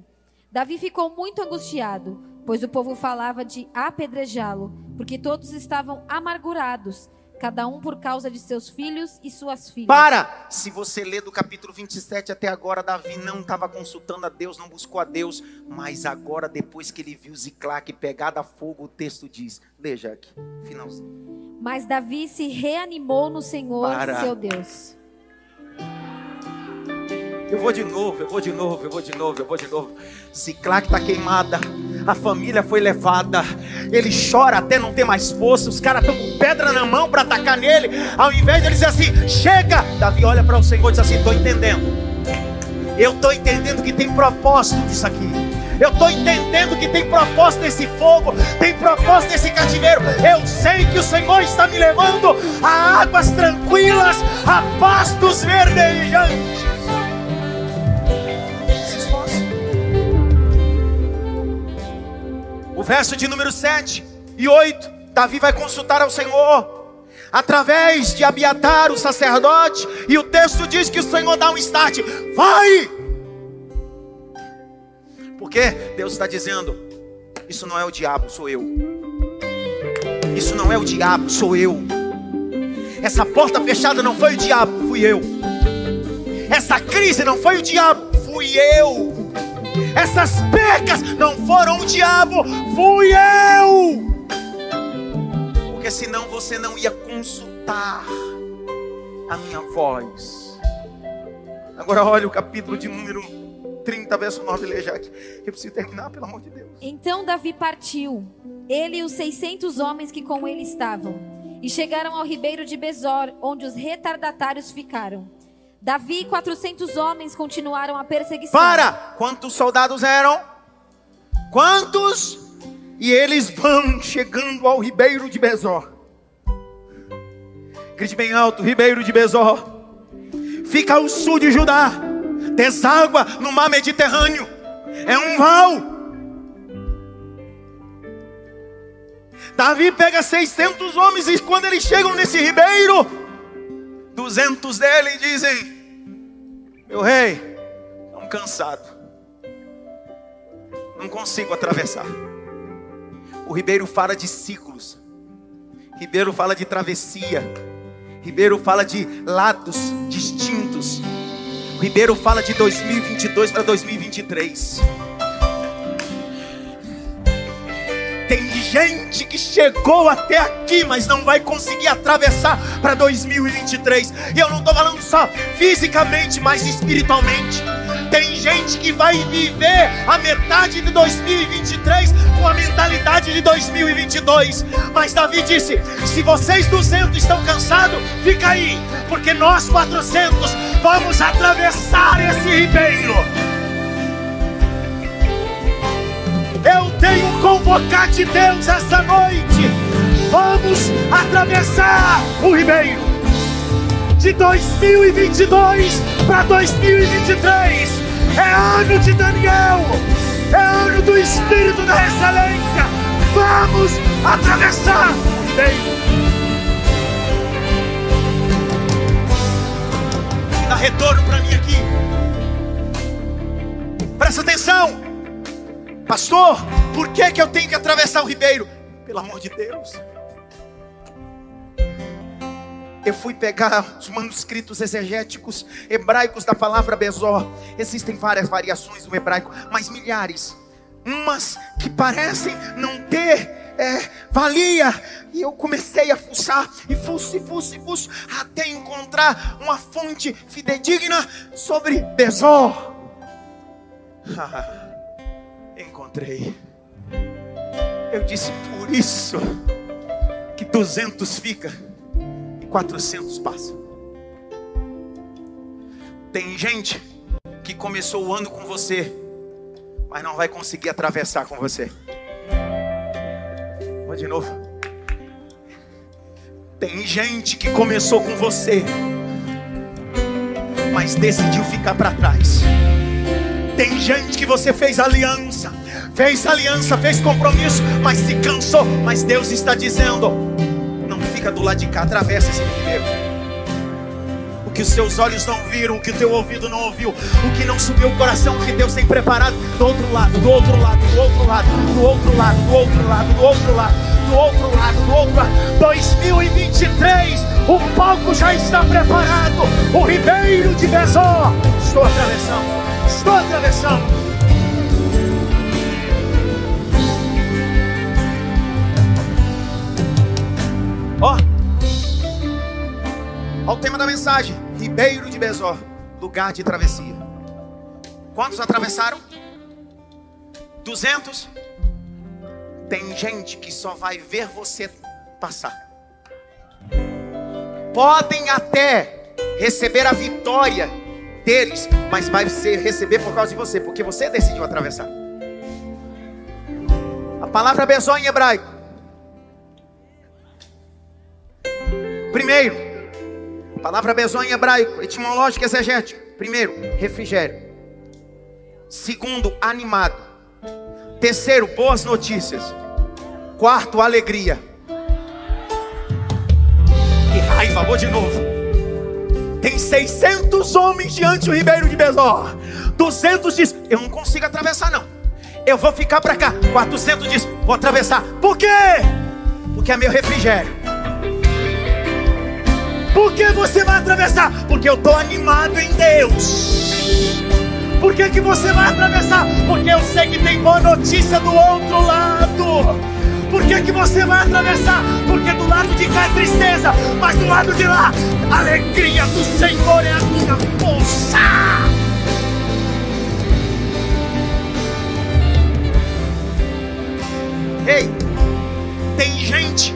Davi ficou muito angustiado, pois o povo falava de apedrejá-lo, porque todos estavam amargurados cada um por causa de seus filhos e suas filhas. Para! Se você ler do capítulo 27 até agora, Davi não estava consultando a Deus, não buscou a Deus, mas agora, depois que ele viu Ziclac pegada a fogo, o texto diz: Veja aqui, finalzinho. Mas Davi se reanimou no Senhor, Para. seu Deus. Eu vou de novo, eu vou de novo, eu vou de novo, eu vou de novo. Ziclac está queimada, a família foi levada. Ele chora até não ter mais força. Os caras estão com pedra na mão para atacar nele. Ao invés de ele dizer assim: chega, Davi olha para o Senhor e diz assim: estou entendendo. Eu estou entendendo que tem propósito disso aqui. Eu estou entendendo que tem propósito nesse fogo, tem propósito nesse cativeiro. Eu sei que o Senhor está me levando a águas tranquilas, a pastos verdejantes. O verso de número 7 e 8, Davi vai consultar ao Senhor através de Abiatar, o sacerdote, e o texto diz que o Senhor dá um start, vai! Porque Deus está dizendo: Isso não é o diabo, sou eu. Isso não é o diabo, sou eu. Essa porta fechada não foi o diabo, fui eu. Essa crise não foi o diabo, fui eu. Essas percas não foram o diabo, fui eu. Porque senão você não ia consultar a minha voz. Agora olha o capítulo de número 30, verso 9, leia aqui. Eu preciso terminar, pelo amor de Deus. Então Davi partiu, ele e os 600 homens que com ele estavam, e chegaram ao ribeiro de Bezor, onde os retardatários ficaram. Davi e 400 homens continuaram a perseguição. Para! Quantos soldados eram? Quantos? E eles vão chegando ao ribeiro de Bezor. Grite bem alto, ribeiro de Bezor. Fica ao sul de Judá deságua no mar Mediterrâneo. É um val. Davi pega 600 homens e quando eles chegam nesse ribeiro, 200 dele dizem: Meu rei, estão cansado, não consigo atravessar. O ribeiro fala de ciclos, ribeiro fala de travessia, ribeiro fala de lados distintos. Ribeiro fala de 2022 para 2023. Tem gente que chegou até aqui, mas não vai conseguir atravessar para 2023. E eu não estou falando só fisicamente, mas espiritualmente. Tem gente que vai viver a metade de 2023 com a mentalidade de 2022. Mas Davi disse: se vocês 200 estão cansados, fica aí, porque nós 400 vamos atravessar esse ribeiro. Eu tenho convocar de Deus esta noite. Vamos atravessar o ribeiro de 2022 para 2023. É ano de Daniel, é ano do Espírito da Excelência. Vamos atravessar o ribeiro. Pastor. Por que, que eu tenho que atravessar o ribeiro? Pelo amor de Deus eu fui pegar os manuscritos exegéticos hebraicos da palavra Bezor. Existem várias variações no hebraico, mas milhares. Umas que parecem não ter é, valia. E eu comecei a fuçar, e fuço, e fuço, e fuço, até encontrar uma fonte fidedigna sobre Bezor. (laughs) Encontrei. Eu disse, por isso que 200 fica 400 passam. Tem gente que começou o ano com você, mas não vai conseguir atravessar com você. Vou de novo. Tem gente que começou com você, mas decidiu ficar para trás. Tem gente que você fez aliança, fez aliança, fez compromisso, mas se cansou. Mas Deus está dizendo: fica do lado de cá, atravessa esse ribeiro. O que os seus olhos não viram, o que o teu ouvido não ouviu, o que não subiu o coração, o que Deus tem preparado do outro lado, do outro lado, do outro lado, do outro lado, do outro lado, do outro lado, do outro lado, do outro lado. 2023, o palco já está preparado. O ribeiro de Besó. Estou atravessando, estou atravessando. Ó, ó o tema da mensagem: Ribeiro de Bezor, lugar de travessia. Quantos atravessaram? 200? Tem gente que só vai ver você passar. Podem até receber a vitória deles, mas vai ser, receber por causa de você, porque você decidiu atravessar. A palavra Bezó em hebraico. Primeiro, palavra Bezó em hebraico, etimológico exegético. Primeiro, refrigério. Segundo, animado. Terceiro, boas notícias. Quarto, alegria. Que raiva, vou de novo. Tem 600 homens diante do Ribeiro de Bezó. 200 diz: Eu não consigo atravessar, não. Eu vou ficar para cá. 400 diz: Vou atravessar. Por quê? Porque é meu refrigério. Por que você vai atravessar? Porque eu estou animado em Deus. Por que, que você vai atravessar? Porque eu sei que tem boa notícia do outro lado. Por que, que você vai atravessar? Porque do lado de cá é tristeza, mas do lado de lá, a alegria do Senhor é a minha força. Ei, tem gente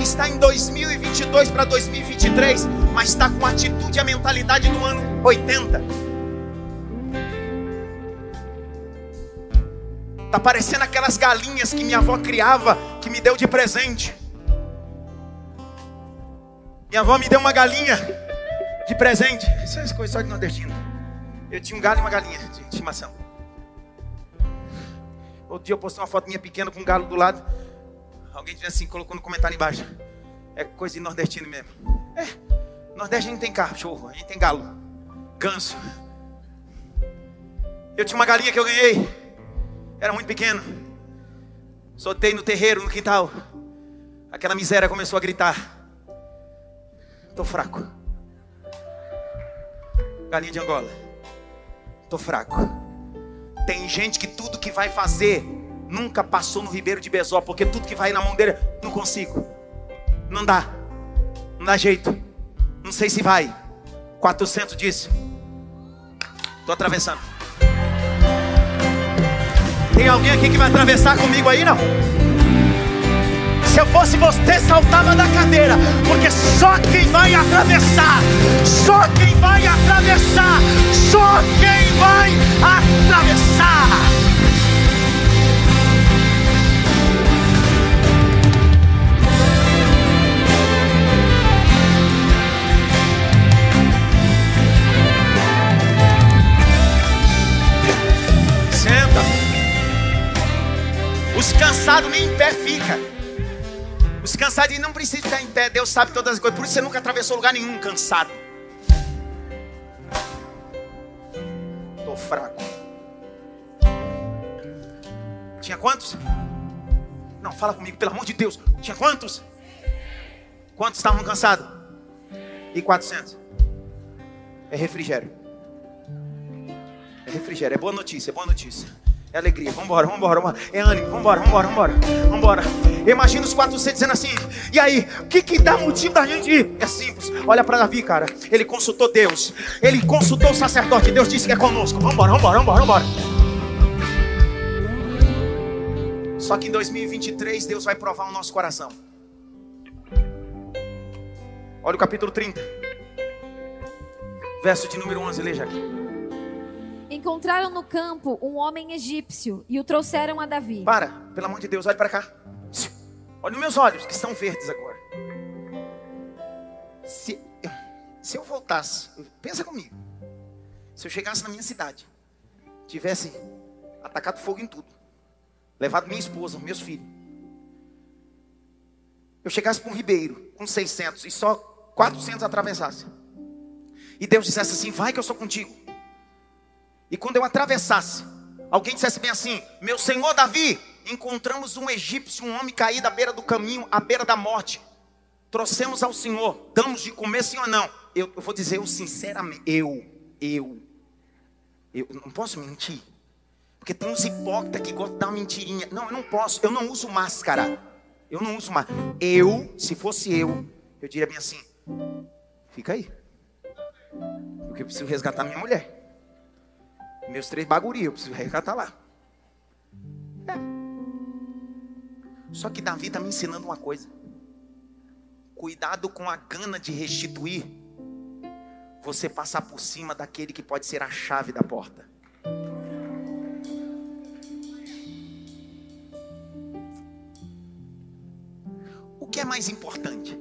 que está em 2022 para 2023, mas está com a atitude e a mentalidade do ano 80. Tá parecendo aquelas galinhas que minha avó criava, que me deu de presente. Minha avó me deu uma galinha de presente. Isso é coisa só de nordestino. Eu tinha um galo e uma galinha de estimação. Outro dia eu postei uma foto minha pequena com um galo do lado. Alguém disse assim, colocou no comentário embaixo. É coisa de nordestino mesmo. É, Nordeste a gente tem cachorro, a gente tem galo, ganso. Eu tinha uma galinha que eu ganhei. Era muito pequeno. Soltei no terreiro, no quintal. Aquela miséria começou a gritar. Tô fraco. Galinha de Angola. Tô fraco. Tem gente que tudo que vai fazer nunca passou no Ribeiro de Bezó, porque tudo que vai na mão dele, não consigo. Não dá. Não dá jeito. Não sei se vai. 400 disse. Tô atravessando. Tem alguém aqui que vai atravessar comigo aí, não? Se eu fosse você, saltava da cadeira, porque só quem vai atravessar, só quem vai atravessar, só quem vai atravessar. Os cansados nem em pé fica. Os cansados não precisam ficar em pé. Deus sabe todas as coisas. Por isso você nunca atravessou lugar nenhum cansado. Estou fraco. Tinha quantos? Não, fala comigo, pelo amor de Deus. Tinha quantos? Quantos estavam cansados? E 400. É refrigério. É refrigério. É boa notícia, é boa notícia. É alegria. Vambora, vambora, vambora. É ânimo. Vambora, vambora, vambora. Vambora. Imagina os 400 dizendo assim. E aí, o que, que dá motivo da gente ir? É simples. Olha para Davi, cara. Ele consultou Deus. Ele consultou o sacerdote. Deus disse que é conosco. Vambora, vambora, vambora, vambora. Só que em 2023 Deus vai provar o nosso coração. Olha o capítulo 30. Verso de número 11, leia aqui. Encontraram no campo um homem egípcio e o trouxeram a Davi. Para, pelo amor de Deus, olhe para cá. Olha nos meus olhos, que estão verdes agora. Se, se eu voltasse, pensa comigo. Se eu chegasse na minha cidade, tivesse atacado fogo em tudo, levado minha esposa, meus filhos, eu chegasse para um ribeiro com 600 e só 400 atravessasse, e Deus dissesse assim: Vai que eu sou contigo. E quando eu atravessasse, alguém dissesse bem assim: Meu senhor Davi, encontramos um egípcio, um homem caído à beira do caminho, à beira da morte. Trouxemos ao Senhor, damos de comer, sim ou não? Eu, eu vou dizer eu sinceramente, eu, eu, eu não posso mentir. Porque tem uns hipócritas que gostam de dar uma mentirinha. Não, eu não posso, eu não uso máscara. Eu não uso máscara. Eu, se fosse eu, eu diria bem assim: fica aí. Porque eu preciso resgatar minha mulher. Meus três bagulho, eu preciso resgatar lá. É. Só que Davi está me ensinando uma coisa. Cuidado com a gana de restituir. você passar por cima daquele que pode ser a chave da porta. O que é mais importante?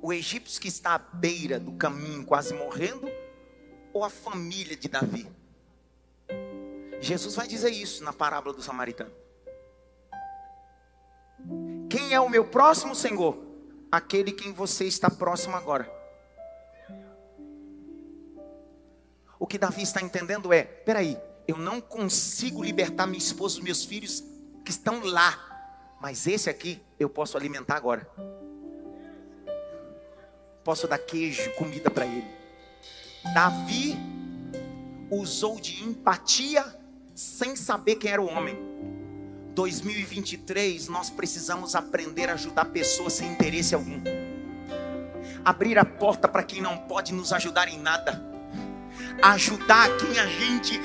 O egípcio que está à beira do caminho, quase morrendo, ou a família de Davi? Jesus vai dizer isso na parábola do samaritano. Quem é o meu próximo Senhor? Aquele quem você está próximo agora. O que Davi está entendendo é: peraí, eu não consigo libertar minha esposa e meus filhos que estão lá, mas esse aqui eu posso alimentar agora. Posso dar queijo, comida para ele. Davi usou de empatia sem saber quem era o homem. 2023, nós precisamos aprender a ajudar pessoas sem interesse algum. Abrir a porta para quem não pode nos ajudar em nada. Ajudar quem a gente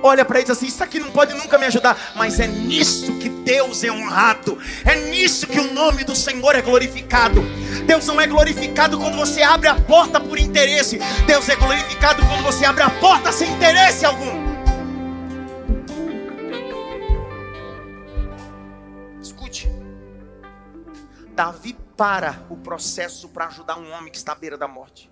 olha para eles assim: Isso aqui não pode nunca me ajudar. Mas é nisso que Deus é honrado. É nisso que o nome do Senhor é glorificado. Deus não é glorificado quando você abre a porta por interesse. Deus é glorificado quando você abre a porta sem interesse algum. Davi para o processo para ajudar um homem que está à beira da morte.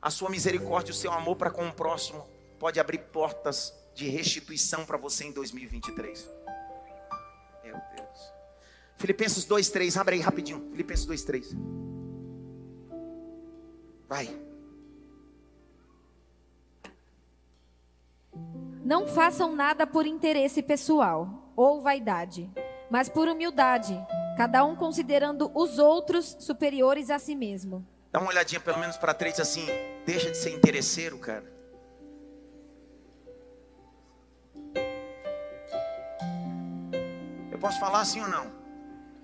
A sua misericórdia o seu amor para com o próximo pode abrir portas de restituição para você em 2023. Meu Deus. Filipenses 2:3, abre aí rapidinho. Filipenses 2:3. Vai. Não façam nada por interesse pessoal ou vaidade, mas por humildade Cada um considerando os outros superiores a si mesmo. Dá uma olhadinha pelo menos para trás assim, deixa de ser interesseiro, cara. Eu posso falar sim ou não?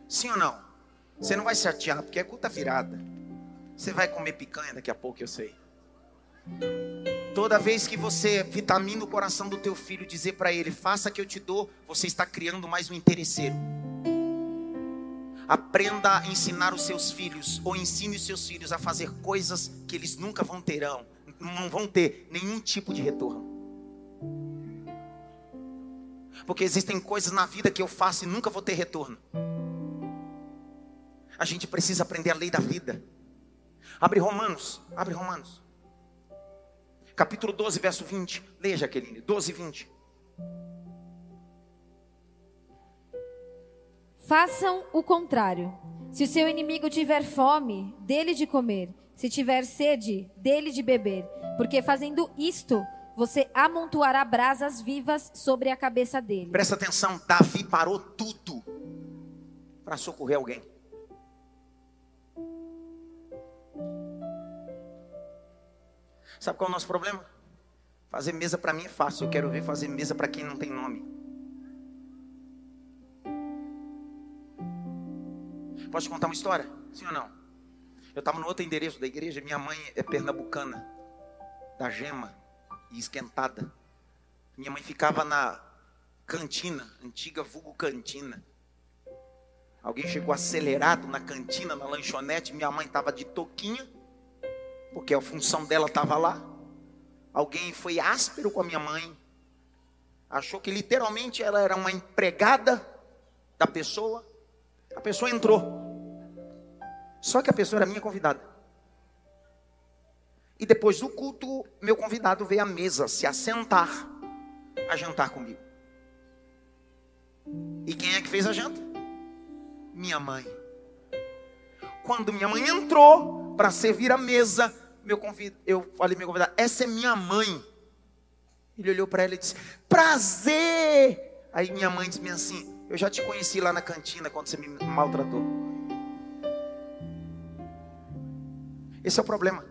Sim ou não? Você não vai se chatear porque é culta virada. Você vai comer picanha daqui a pouco, eu sei. Toda vez que você vitamina o coração do teu filho, dizer para ele, faça que eu te dou, você está criando mais um interesseiro. Aprenda a ensinar os seus filhos, ou ensine os seus filhos a fazer coisas que eles nunca vão terão, não vão ter nenhum tipo de retorno. Porque existem coisas na vida que eu faço e nunca vou ter retorno. A gente precisa aprender a lei da vida. Abre Romanos, abre Romanos. Capítulo 12, verso 20. Leia, Jaqueline, 12 e 20. Façam o contrário. Se o seu inimigo tiver fome, dele de comer. Se tiver sede, dele de beber. Porque fazendo isto, você amontoará brasas vivas sobre a cabeça dele. Presta atenção, Davi parou tudo para socorrer alguém. Sabe qual é o nosso problema? Fazer mesa para mim é fácil. Eu quero ver fazer mesa para quem não tem nome. Posso te contar uma história? Sim ou não? Eu estava no outro endereço da igreja, minha mãe é pernambucana, da gema e esquentada. Minha mãe ficava na cantina, antiga vulgo cantina. Alguém chegou acelerado na cantina, na lanchonete, minha mãe estava de toquinha, porque a função dela estava lá. Alguém foi áspero com a minha mãe, achou que literalmente ela era uma empregada da pessoa. A pessoa entrou. Só que a pessoa era minha convidada. E depois do culto, meu convidado veio à mesa se assentar a jantar comigo. E quem é que fez a janta? Minha mãe. Quando minha mãe entrou para servir a mesa, meu convid... eu falei meu convidado, essa é minha mãe. Ele olhou para ela e disse: Prazer! Aí minha mãe disse assim: Eu já te conheci lá na cantina quando você me maltratou. Esse é o problema.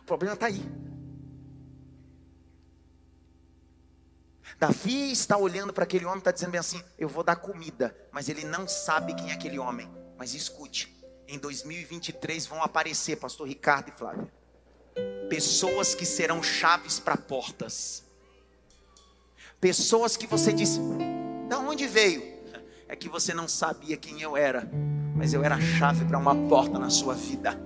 O problema está aí. Davi está olhando para aquele homem e está dizendo bem assim: Eu vou dar comida, mas ele não sabe quem é aquele homem. Mas escute, em 2023 vão aparecer, Pastor Ricardo e Flávia, pessoas que serão chaves para portas, pessoas que você disse: Da onde veio? É que você não sabia quem eu era mas eu era a chave para uma porta na sua vida.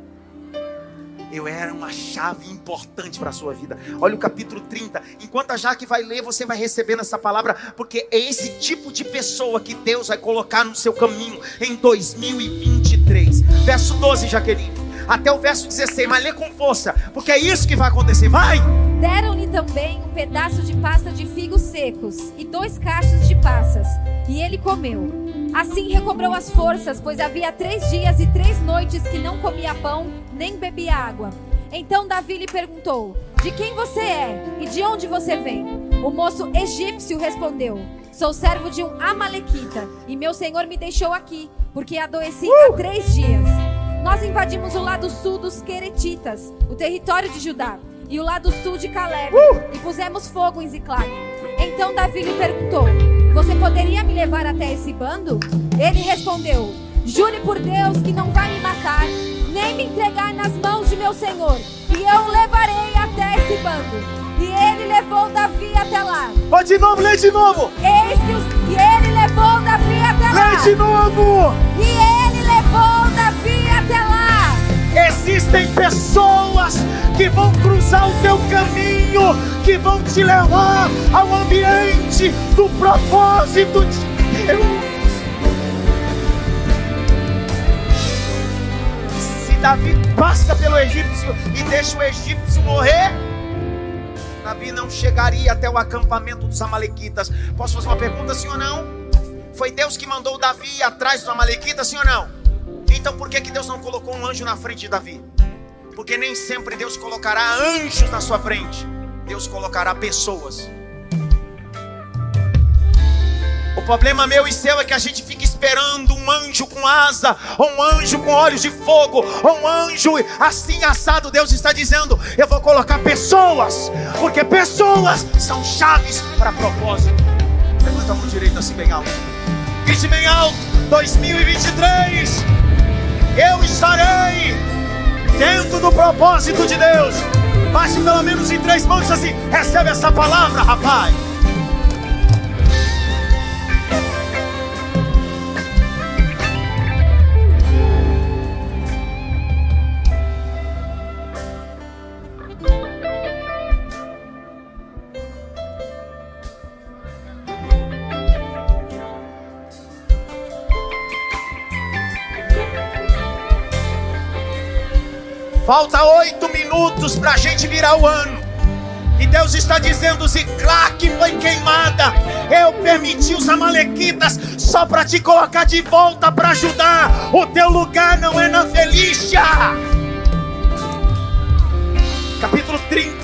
Eu era uma chave importante para a sua vida. Olha o capítulo 30. Enquanto a Jaque vai ler, você vai recebendo essa palavra, porque é esse tipo de pessoa que Deus vai colocar no seu caminho em 2023. Verso 12, Jaqueline. Até o verso 16, mas lê com força, porque é isso que vai acontecer. Vai! Deram-lhe também um pedaço de pasta de figos secos e dois cachos de passas, e ele comeu. Assim recobrou as forças, pois havia três dias e três noites que não comia pão nem bebia água. Então Davi lhe perguntou: De quem você é e de onde você vem? O moço egípcio respondeu: Sou servo de um Amalequita, e meu senhor me deixou aqui, porque adoeci há três dias. Nós invadimos o lado sul dos Queretitas, o território de Judá, e o lado sul de Caleb, e pusemos fogo em Ziclag. Então Davi lhe perguntou: Você poderia me levar até esse bando? Ele respondeu: Jure por Deus que não vai me matar, nem me entregar nas mãos de meu senhor, e eu o levarei até esse bando. E ele levou Davi até lá. Ó, de novo, lê de novo. Eis que os... E ele levou Davi até lá. Lê de novo. E ele Existem pessoas que vão cruzar o teu caminho, que vão te levar ao ambiente do propósito de Deus. Se Davi passa pelo egípcio e deixa o egípcio morrer, Davi não chegaria até o acampamento dos Amalequitas. Posso fazer uma pergunta, sim ou não? Foi Deus que mandou Davi atrás dos Amalequitas, sim ou não? Então por que, que Deus não colocou um anjo na frente de Davi? Porque nem sempre Deus colocará anjos na sua frente. Deus colocará pessoas. O problema meu e seu é que a gente fica esperando um anjo com asa, ou um anjo com olhos de fogo, ou um anjo assim assado. Deus está dizendo: Eu vou colocar pessoas, porque pessoas são chaves para propósito. Levanta a mão direita assim bem alto. Grite bem alto: 2023, eu estarei dentro do propósito de Deus. Bate pelo menos em três mãos assim: Recebe essa palavra, rapaz. Falta oito minutos para a gente virar o ano. E Deus está dizendo: Ziclac foi queimada. Eu permiti os Amalequitas só para te colocar de volta para ajudar. O teu lugar não é na Felícia. Capítulo 30,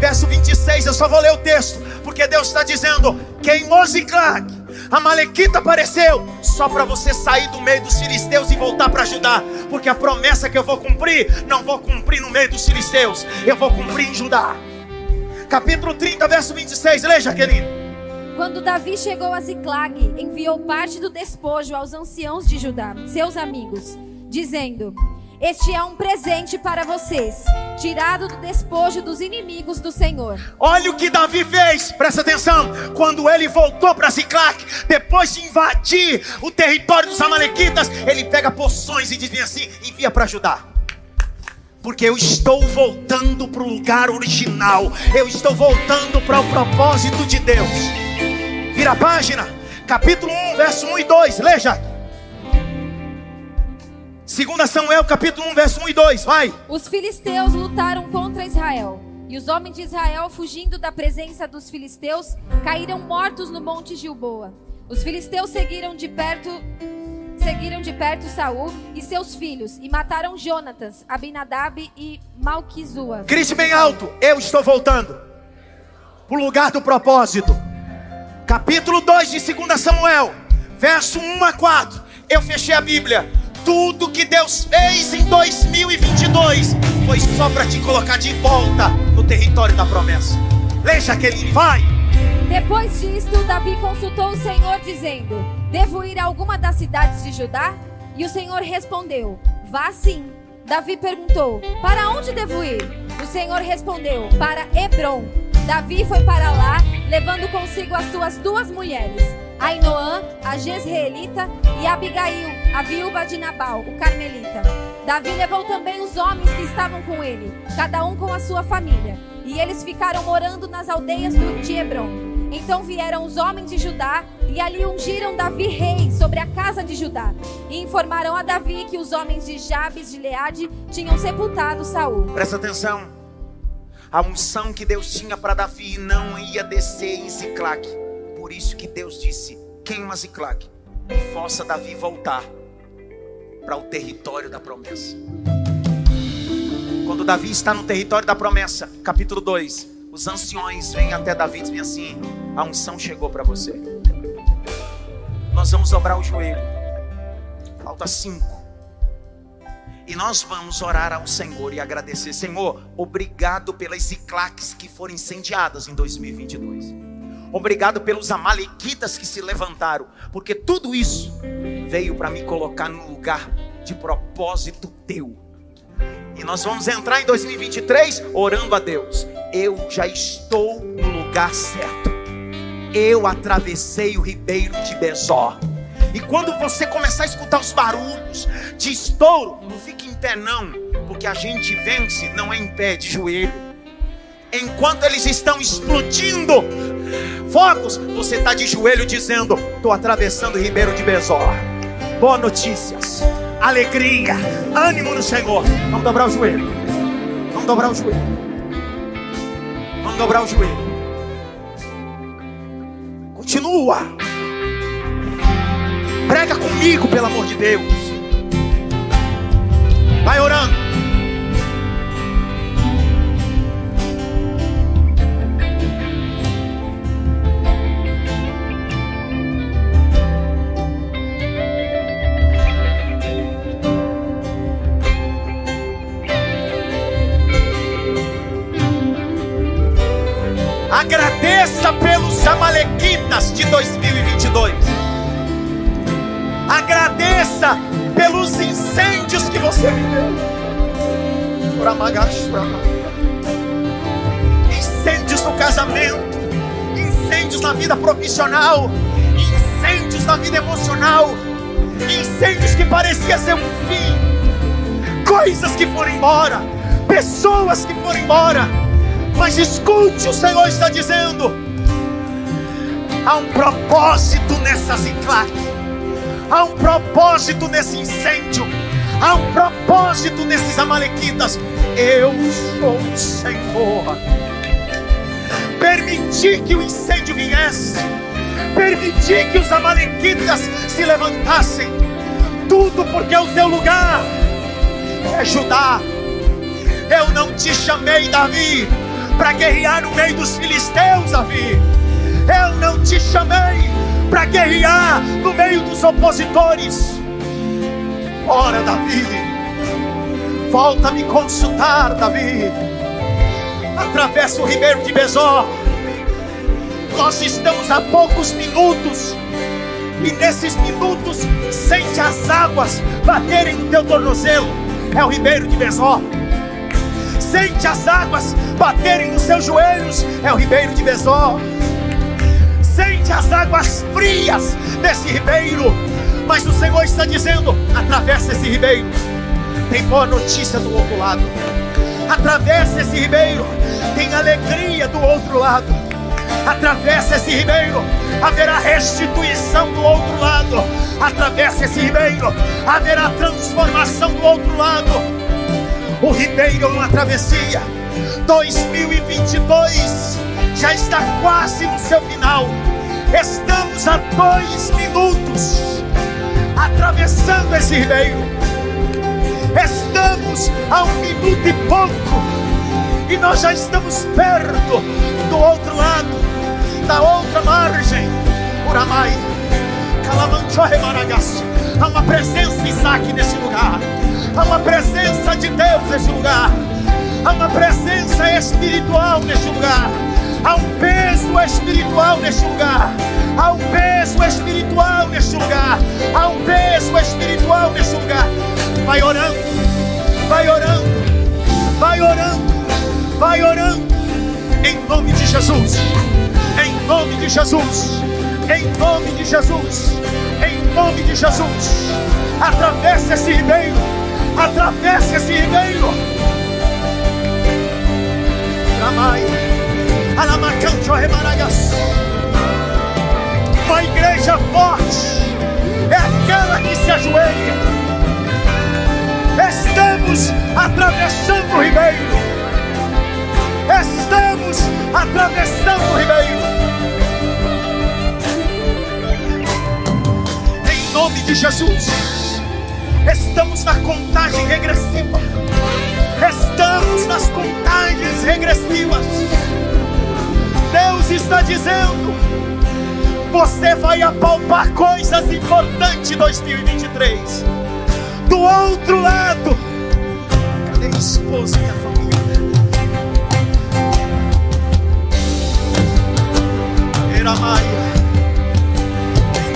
verso 26. Eu só vou ler o texto, porque Deus está dizendo: Queimou Ziclac. A Malequita apareceu só para você sair do meio dos filisteus e voltar para ajudar, porque a promessa que eu vou cumprir, não vou cumprir no meio dos filisteus, eu vou cumprir em Judá. Capítulo 30, verso 26, leia, Jaqueline. Quando Davi chegou a Ziclag, enviou parte do despojo aos anciãos de Judá, seus amigos, dizendo: Este é um presente para vocês, tirado do despojo dos inimigos do Senhor. Olha o que Davi fez, presta atenção. Quando ele voltou para Ziclac, depois de invadir o território dos Amalequitas, ele pega poções e diz assim: envia para ajudar. Porque eu estou voltando para o lugar original. Eu estou voltando para o propósito de Deus. Vira a página. Capítulo 1, verso 1 e 2. Leia. 2 Samuel, capítulo 1, verso 1 e 2. Vai. Os filisteus lutaram contra Israel. E os homens de Israel, fugindo da presença dos filisteus, caíram mortos no monte Gilboa. Os filisteus seguiram de perto seguiram de perto Saul e seus filhos e mataram Jonatas, Abinadab e Malquizua. Grite bem alto, eu estou voltando para o lugar do propósito. Capítulo 2 de 2 Samuel, verso 1 a 4. Eu fechei a Bíblia. Tudo que Deus fez em 2022 foi só para te colocar de volta no território da promessa. Leia, Jaqueline, vai. Depois disto, Davi consultou o Senhor, dizendo: Devo ir a alguma das cidades de Judá? E o Senhor respondeu: Vá sim. Davi perguntou: Para onde devo ir? O Senhor respondeu: Para Hebron. Davi foi para lá, levando consigo as suas duas mulheres, Ainoã, a Jezreelita, e Abigail, a viúva de Nabal, o carmelita. Davi levou também os homens que estavam com ele, cada um com a sua família, e eles ficaram morando nas aldeias de Hebron. Então vieram os homens de Judá e ali ungiram Davi rei sobre a casa de Judá. E informaram a Davi que os homens de Jabes de Leade tinham sepultado Saul. Presta atenção. A unção que Deus tinha para Davi não ia descer em Ziclac. Por isso que Deus disse: queima Ziclac e força Davi voltar para o território da promessa. Quando Davi está no território da promessa, capítulo 2, os anciões vêm até Davi e dizem assim: a unção chegou para você. Nós vamos dobrar o joelho. Falta cinco. E nós vamos orar ao Senhor e agradecer. Senhor, obrigado pelas ciclaques que foram incendiadas em 2022. Obrigado pelos amalequitas que se levantaram. Porque tudo isso veio para me colocar no lugar de propósito teu. E nós vamos entrar em 2023 orando a Deus. Eu já estou no lugar certo. Eu atravessei o ribeiro de Bezó. E quando você começar a escutar os barulhos de estouro, não fique em pé não, porque a gente vence não é em pé de joelho. Enquanto eles estão explodindo fogos, você está de joelho dizendo: estou atravessando o ribeiro de Bezó. Boas notícias, alegria, ânimo no Senhor. Vamos dobrar o joelho. Vamos dobrar o joelho. Vamos dobrar o joelho. Continua. Prega comigo, pelo amor de Deus. Vai orando. Agradeça pelos Amalequitas de 2022. Agradeça pelos incêndios que você viveu. Incêndios no casamento, incêndios na vida profissional, incêndios na vida emocional, incêndios que parecia ser um fim, coisas que foram embora, pessoas que foram embora mas escute, o Senhor está dizendo: há um propósito nessa ziclac, há um propósito nesse incêndio, há um propósito nesses amalequitas. Eu sou o Senhor. Permiti que o incêndio viesse, permiti que os amalequitas se levantassem, tudo porque o teu lugar. É Judá. Eu não te chamei, Davi, para guerrear no meio dos filisteus, Davi. Eu não te chamei para guerrear no meio dos opositores. Ora, Davi, volta a me consultar, Davi. Atravessa o ribeiro de Besó. Nós estamos a poucos minutos. E nesses minutos, sente as águas baterem no teu tornozelo. É o ribeiro de Besó sente as águas baterem nos seus joelhos, é o ribeiro de Besó. Sente as águas frias desse ribeiro, mas o Senhor está dizendo: atravessa esse ribeiro, tem boa notícia do outro lado. Atravessa esse ribeiro, tem alegria do outro lado. Atravessa esse ribeiro, haverá restituição do outro lado. Atravessa esse ribeiro, haverá transformação do outro lado o ribeiro uma travessia. 2022 já está quase no seu final. Estamos a dois minutos atravessando esse ribeiro. Estamos a um minuto e pouco. E nós já estamos perto do outro lado, da outra margem. Uramai, Calamanchorre Maragaço. Há uma presença Isaac nesse lugar. Há uma presença de Deus nesse lugar. Há uma presença espiritual neste lugar. Há um peso espiritual neste lugar. Há um peso espiritual neste lugar. Há um peso espiritual neste lugar. Vai orando, vai orando, vai orando, vai orando. Em nome de Jesus. Em nome de Jesus. Em nome de Jesus. Em nome de Jesus Atravesse esse ribeiro. Atravesse esse ribeiro. Uma igreja forte é aquela que se ajoelha. Estamos atravessando o ribeiro. Estamos atravessando o ribeiro. Em nome de Jesus, estamos na contagem regressiva. Estamos nas contagens regressivas. Deus está dizendo: você vai apalpar coisas importantes em 2023. Do outro lado, cadê a esposa e a família? Era Maria,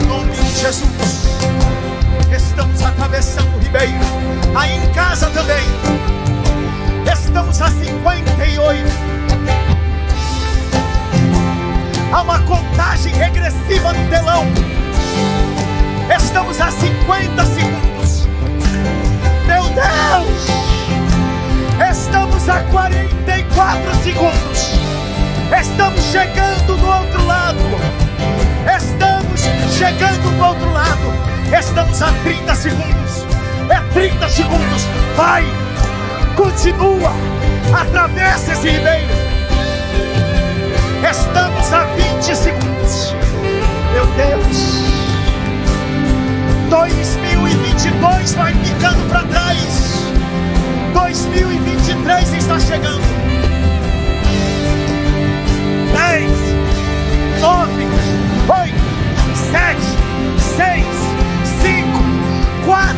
em nome de Jesus, estamos atravessando o ribeiro, aí em casa também, estamos a 58 Há uma contagem regressiva no telão. Estamos a 50 segundos. Meu Deus! Estamos a 44 segundos. Estamos chegando do outro lado. Estamos chegando do outro lado. Estamos a 30 segundos. É 30 segundos. Vai! Continua! Atravessa esse ribeiro. Estamos a 20 segundos. Meu Deus. 2022 vai ficando para trás. 2023 está chegando. 10, 9, 8, 7, 6, 5, 4,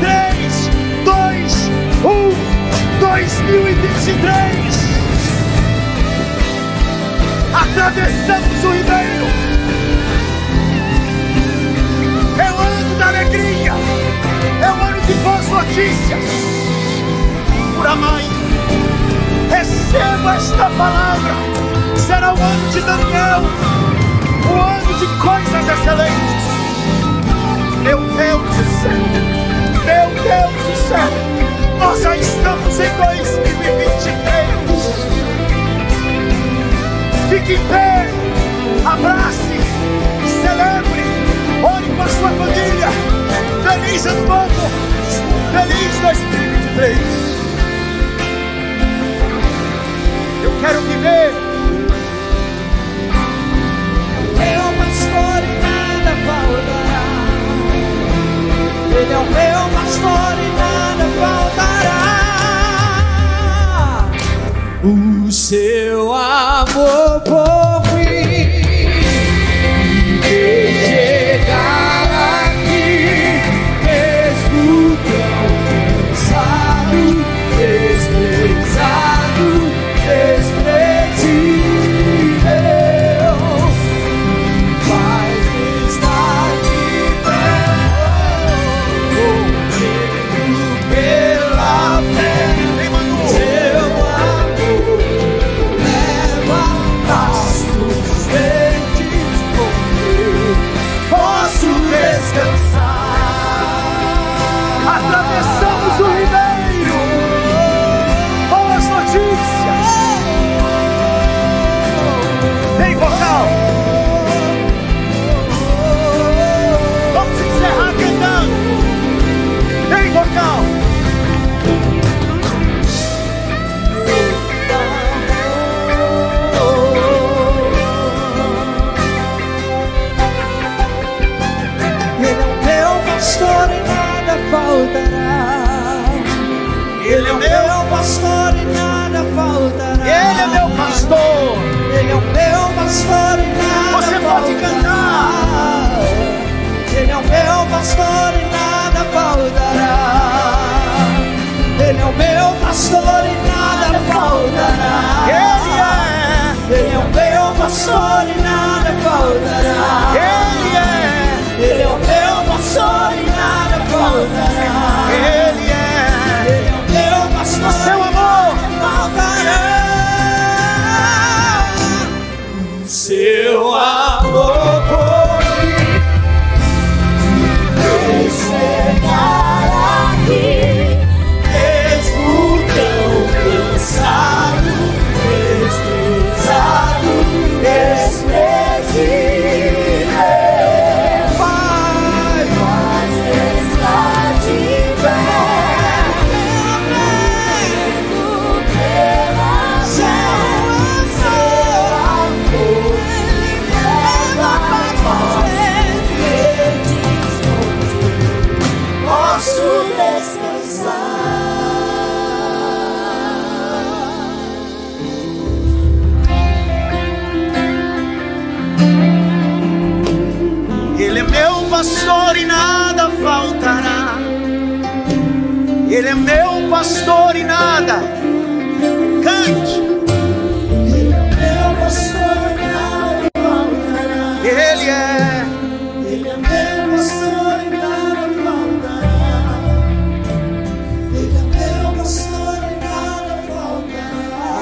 3, 2, 1. 2023 atravessamos o ribeiro. É o ano da alegria, é o ano de boas notícias. Por mãe, receba esta palavra. Será o ano de Daniel, o ano de coisas excelentes. Meu Deus do céu, nós já estamos em 2023. Fique em pé, abrace, celebre, ore com a sua família. Feliz ano novo, feliz 2023. Eu quero viver. Meu pastor e nada faltará. Ele é o meu pastor e nada faltará. O seu amor por nada faltará. Ele é meu pastor e nada. Cante. Ele é meu pastor e nada faltará. Ele é. Ele é meu pastor e nada faltará. Ele é meu pastor e nada faltará.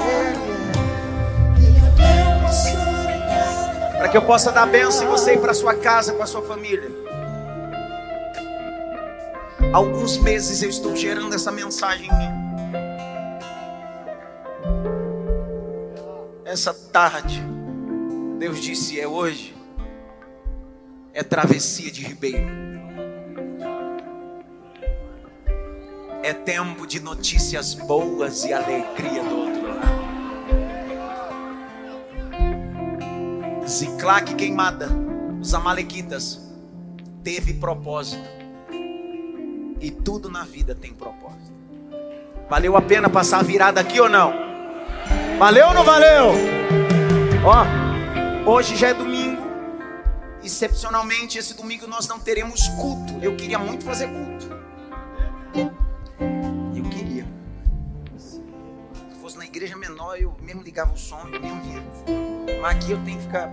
Ele é meu pastor e nada Para que eu possa dar bênção em você e para sua casa, para sua família. Alguns meses eu estou gerando essa mensagem em mim. Essa tarde, Deus disse: é hoje. É travessia de ribeiro. É tempo de notícias boas e alegria do outro lado. Ziclac queimada, os amalequitas, teve propósito. E tudo na vida tem propósito. Valeu a pena passar a virada aqui ou não? Valeu ou não valeu? Ó, hoje já é domingo. Excepcionalmente, esse domingo nós não teremos culto. Eu queria muito fazer culto. Eu queria. Se fosse na igreja menor, eu mesmo ligava o som, eu mesmo. Mas aqui eu tenho que ficar.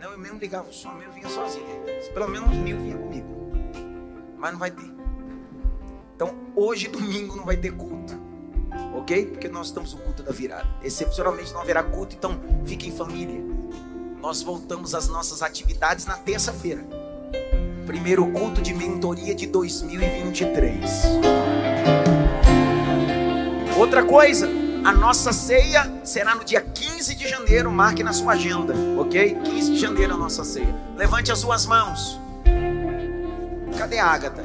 Não, eu mesmo ligava o som, eu mesmo vinha sozinho. Pelo menos mil vinha comigo. Mas não vai ter. Então, hoje, (laughs) domingo, não vai ter culto. Ok? Porque nós estamos no culto da virada. Excepcionalmente não haverá culto, então fique em família. Nós voltamos às nossas atividades na terça-feira. Primeiro culto de mentoria de 2023. Outra coisa, a nossa ceia será no dia 15 de janeiro, marque na sua agenda, ok? 15 de janeiro a nossa ceia. Levante as suas mãos. Cadê a Agatha?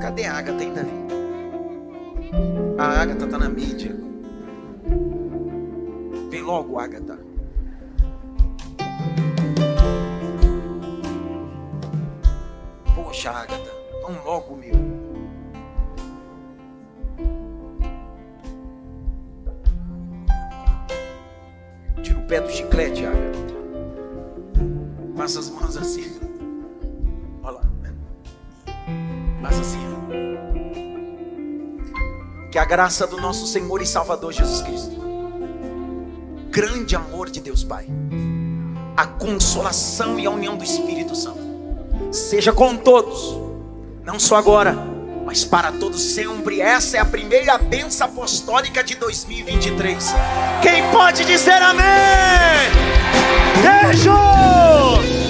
Cadê a Agatha, hein, Davi? A Agatha tá na mídia. Vem logo, Agatha. Poxa, Agatha, vamos logo, meu. Tira o pé do chiclete, Agatha. Passa as mãos assim. Olha lá. Passa assim. Que a graça do nosso Senhor e Salvador Jesus Cristo, grande amor de Deus Pai, a consolação e a união do Espírito Santo, seja com todos, não só agora, mas para todos sempre. Essa é a primeira bênção apostólica de 2023. Quem pode dizer amém? Beijo!